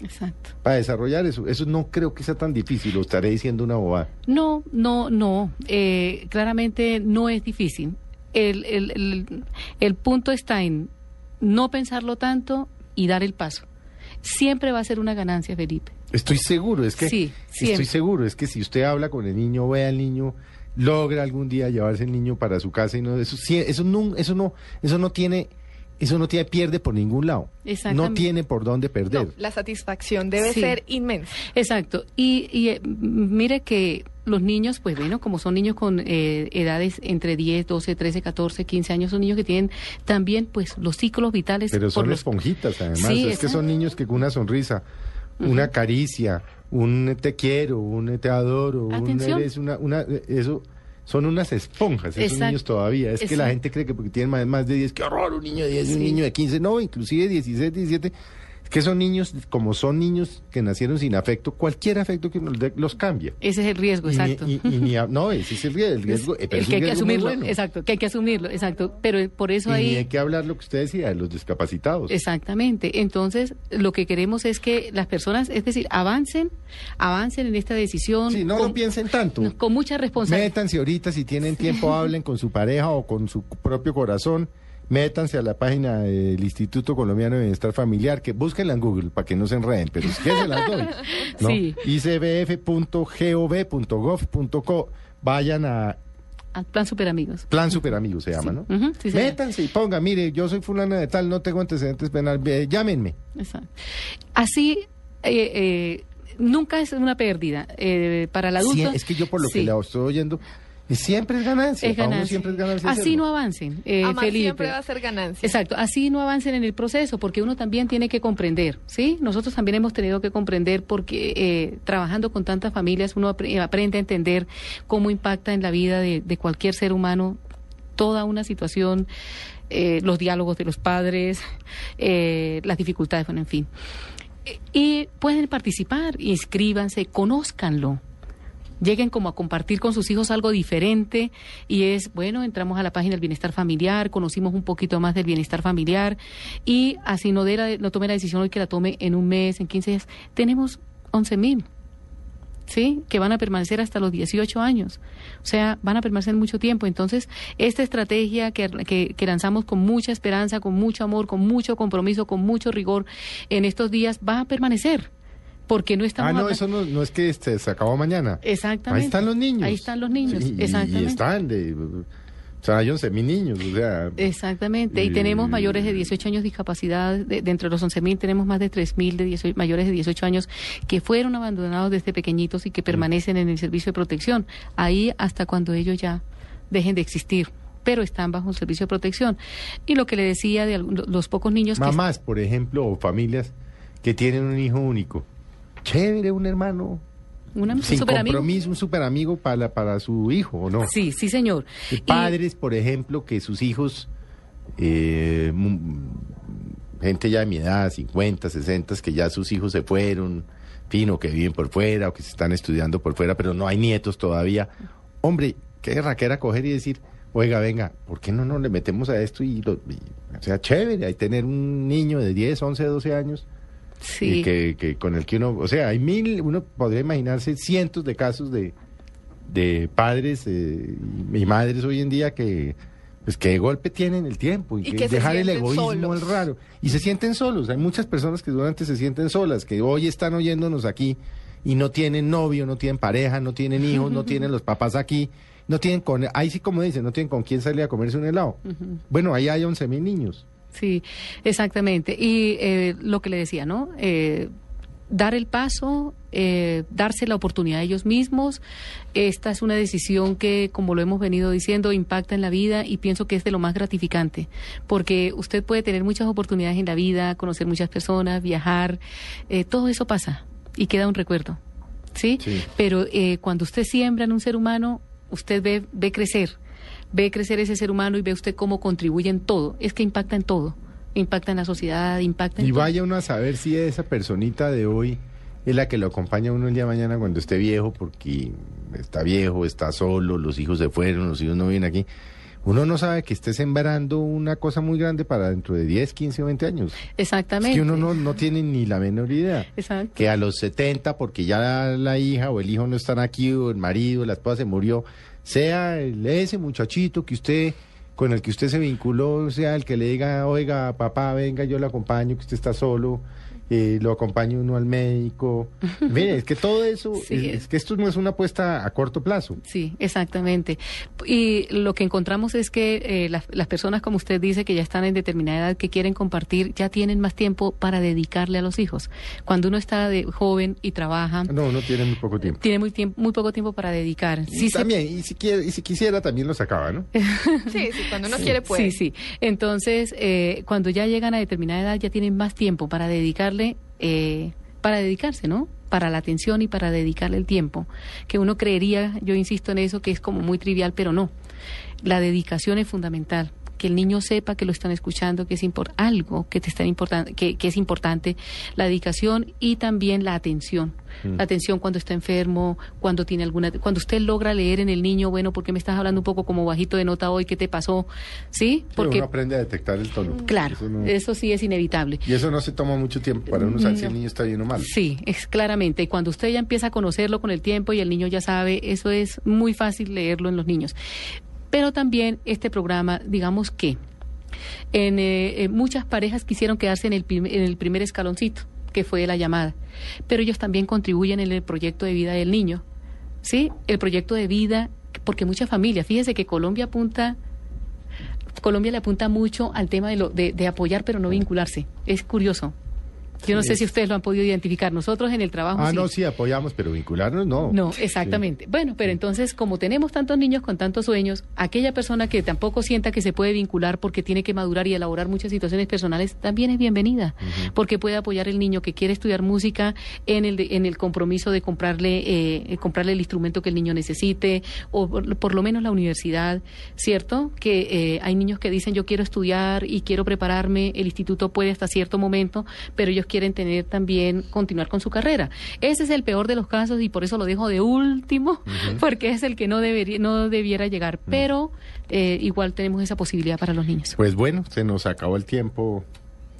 Exacto. para desarrollar eso. Eso no creo que sea tan difícil, lo estaré diciendo una bobada. No, no, no. Eh, claramente no es difícil. El, el, el, el punto está en no pensarlo tanto y dar el paso. Siempre va a ser una ganancia, Felipe. Estoy seguro, es que Sí, estoy seguro, es que si usted habla con el niño, ve al niño, logra algún día llevarse el niño para su casa y no eso sí, eso no eso no eso no tiene eso no tiene pierde por ningún lado. No tiene por dónde perder. La satisfacción debe Sí. ser inmensa. Exacto. Y, y, eh, mire que los niños, pues bueno, como son niños con eh, edades entre 10, 12, 13, 14, 15 años, son niños que tienen también pues los ciclos vitales. Pero son por los esponjitas, además. Sí, es que son niños que con una sonrisa, una caricia, un te quiero, un te adoro, un eres una, una, eso son unas esponjas, esos Exacto. niños todavía. Es que la Exacto. gente cree que porque tienen más, más de 10, qué horror, un niño de 10 y un Sí. niño de 15, no, inclusive 16, 17. Es que son niños, como son niños que nacieron sin afecto, cualquier afecto que dé los cambia. Ese es el riesgo, Y exacto. y- y a- no, ese es el riesgo. El riesgo, eh, pero el es que hay que asumirlo, bueno. exacto, que hay que asumirlo, exacto. Pero por eso Y ni ahí... hay que hablar lo que usted decía de los discapacitados. Exactamente. Entonces, lo que queremos es que las personas, es decir, avancen, avancen en esta decisión. Sí, no lo piensen tanto. Con mucha responsabilidad. Métanse ahorita, si tienen tiempo, hablen con su pareja o con su propio corazón. Métanse a la página del Instituto Colombiano de Bienestar Familiar, que búsquenla en Google para que no se enreden, pero es que se las doy. ¿no? Sí. Vayan a plan Superamigos. Plan Superamigos, se llama, ¿no? Sí, señor. Métanse y pongan, mire, yo soy fulana de tal, no tengo antecedentes penales, llámenme. Exacto. Así, eh, eh, nunca es una pérdida. Eh, para el adulto. Sí, es que yo por lo que la estoy oyendo, siempre es ganancia. es ganancia. siempre es ganancia. Así hacerlo. no avancen, eh, Amar Felipe. siempre va a ser ganancia. Exacto, así no avancen en el proceso, porque uno también tiene que comprender, ¿sí? Nosotros también hemos tenido que comprender porque eh, trabajando con tantas familias uno apre- aprende a entender cómo impacta en la vida de, de cualquier ser humano toda una situación, eh, los diálogos de los padres, eh, las dificultades, bueno, en fin. Y pueden participar, inscríbanse, conózcanlo lleguen como a compartir con sus hijos algo diferente y es, bueno, entramos a la página del bienestar familiar, conocimos un poquito más del bienestar familiar y así no, de la- no tome la decisión hoy que la tome en un mes, en 15 días. Tenemos 11 mil. ¿Sí? Que van a permanecer hasta los 18 años. O sea, van a permanecer mucho tiempo. Entonces, esta estrategia que, que, que lanzamos con mucha esperanza, con mucho amor, con mucho compromiso, con mucho rigor en estos días, va a permanecer. Porque no estamos Ah, no, eso no, no es que este, se acabó mañana. Exactamente. Ahí están los niños. Ahí están los niños, Sí, exactamente. Y están de... O sea, yo no sé, mis niños, o sea... Exactamente, y Y- tenemos mayores de 18 años de discapacidad, de, dentro de los 11.000 tenemos más de 3.000 de 18 mayores de 18 años que fueron abandonados desde pequeñitos y que permanecen en el servicio de protección, ahí hasta cuando ellos ya dejen de existir, pero están bajo un servicio de protección. Y lo que le decía de los pocos niños que... Mamás, por ejemplo, o familias que tienen un hijo único chévere un hermano Un sin super amigo. compromiso, un super amigo para, para su hijo, ¿o no? Sí, sí, señor. Y padres, por ejemplo, que sus hijos, eh, gente ya de mi edad, 50, 60, que ya sus hijos se fueron, fino, que viven por fuera o que se están estudiando por fuera, pero no hay nietos todavía. Hombre, qué raquera coger y decir, oiga, venga, ¿por qué no nos le metemos a esto? Y, lo, y- o sea, chévere, hay tener un niño de 10, 11, 12 años. Sí. y que, que con el que uno, o sea, hay mil, uno podría imaginarse cientos de casos de, de padres eh, y madres hoy en día que pues que de golpe tienen el tiempo y, Y que, que dejar el egoísmo solos. es raro. Y se sienten solos. Hay muchas personas que durante se sienten solas que hoy están oyéndonos aquí y no tienen novio no tienen pareja no tienen hijos no tienen los papás aquí no tienen con ahí sí como dicen no tienen con quién salir a comerse un helado. Bueno ahí hay 11 mil niños Sí, exactamente. Y eh, lo que le decía, ¿no? Eh, dar el paso, eh, darse la oportunidad a ellos mismos. Esta es una decisión que, como lo hemos venido diciendo, impacta en la vida y pienso que es de lo más gratificante, porque usted puede tener muchas oportunidades en la vida, conocer muchas personas, viajar, eh, todo eso pasa y queda un recuerdo, ¿sí? Pero eh, cuando usted siembra en un ser humano, usted ve, ve crecer, ve crecer ese ser humano y ve usted cómo contribuye en todo. Es que impacta en todo. Impacta en la sociedad, impacta en Y todo. vaya uno a saber si esa personita de hoy es la que lo acompaña uno el día de mañana cuando esté viejo, porque está viejo, está solo, los hijos se fueron, los hijos no vienen aquí. Uno no sabe que esté sembrando una cosa muy grande para dentro de 10, 15 o 20 años. Es Exactamente. que uno no, no tiene ni la menor idea. Exacto. Que a los 70, porque ya la hija o el hijo no están aquí, o el marido, la esposa se murió, sea el- ese muchachito que usted, con el que usted se vinculó, sea el que le diga, oiga, papá, venga, yo lo acompaño, que usted está solo, eh, lo acompaño uno al médico. Mire, es que todo eso, Sí, es, que esto no es una apuesta a corto plazo. Sí, exactamente. Y lo que encontramos es que eh, las, las personas, como usted dice, que ya están en determinada edad, que quieren compartir, ya tienen más tiempo para dedicarle a los hijos. Cuando uno está de joven y trabaja, No, uno tiene muy poco tiempo. tiene muy, tiempo, muy poco tiempo para dedicar. Sí se- también, y, si quiere, y si quisiera, también lo sacaba, ¿no? Sí, sí, cuando uno quiere puede. Sí, sí. Entonces, eh, cuando ya llegan a determinada edad, ya tienen más tiempo para dedicarle, eh, para dedicarse, ¿no? Para la atención y para dedicarle el tiempo. Que uno creería, yo insisto en eso, que es como muy trivial, pero no. La dedicación es fundamental. Que el niño sepa que lo están escuchando, que es impor- algo que te está importante, que, que es importante, la dedicación y también la atención. Mm. La atención cuando está enfermo, cuando tiene alguna, cuando usted logra leer en el niño, bueno, ¿por qué me estás hablando un poco como bajito de nota hoy? ¿Qué te pasó? ¿Sí? Sí, Porque uno aprende a detectar el tono. Claro, Eso no- eso sí es inevitable. Y eso no se toma mucho tiempo para uno saber si el niño está bien o mal. Sí, es claramente. Y cuando usted ya empieza a conocerlo con el tiempo y el niño ya sabe, eso es muy fácil leerlo en los niños. Pero también este programa, digamos que en, eh, eh, muchas parejas quisieron quedarse en el, en el primer escaloncito, que fue la llamada. Pero ellos también contribuyen en el proyecto de vida del niño. ¿Sí? El proyecto de vida, porque muchas familias, fíjese que Colombia apunta Colombia le apunta mucho al tema de, lo, de, de apoyar pero no vincularse. Es curioso. Yo no sé si ustedes lo han podido identificar. Nosotros en el trabajo Ah, sí. no, sí, apoyamos, pero vincularnos no. No, exactamente. Bueno, pero entonces, como tenemos tantos niños con tantos sueños, aquella persona que tampoco sienta que se puede vincular porque tiene que madurar y elaborar muchas situaciones personales, también es bienvenida, porque puede apoyar el niño que quiere estudiar música en el, de- en el compromiso de comprarle, eh, eh, comprarle el instrumento que el niño necesite, o por, por lo menos la universidad, ¿cierto? Que eh, hay niños que dicen yo quiero estudiar y quiero prepararme, el instituto puede hasta cierto momento, pero ellos quieren tener también, continuar con su carrera. Ese es el peor de los casos y por eso lo dejo de último, porque es el que no, debería, no debiera llegar, pero eh, igual tenemos esa posibilidad para los niños. Pues bueno, se nos acabó el tiempo,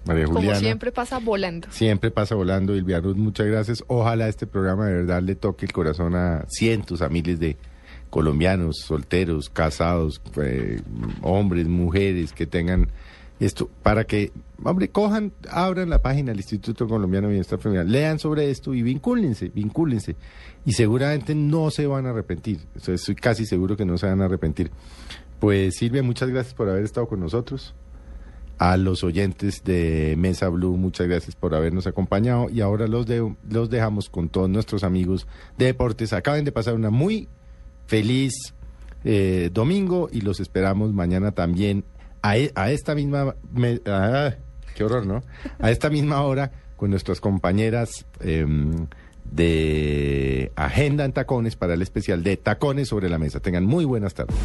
María Como Juliana. siempre pasa volando. Siempre pasa volando, Silvia Ruth, muchas gracias. Ojalá este programa de verdad le toque el corazón a cientos, a miles de colombianos, solteros, casados, eh, hombres, mujeres que tengan esto, para que, hombre, cojan, abran la página del Instituto Colombiano de Bienestar Familiar, lean sobre esto y vincúlense, vincúlense. Y seguramente no se van a arrepentir, estoy casi seguro que no se van a arrepentir. Pues Silvia, muchas gracias por haber estado con nosotros. A los oyentes de Mesa Blue, muchas gracias por habernos acompañado. Y ahora los, de- los dejamos con todos nuestros amigos de deportes. Acaben de pasar una muy feliz eh, domingo y los esperamos mañana también a, e- a esta misma... ah, qué horror, ¿no? A esta misma hora con nuestras compañeras em, de Agenda en Tacones para el especial de Tacones sobre la Mesa. Tengan muy buenas tardes.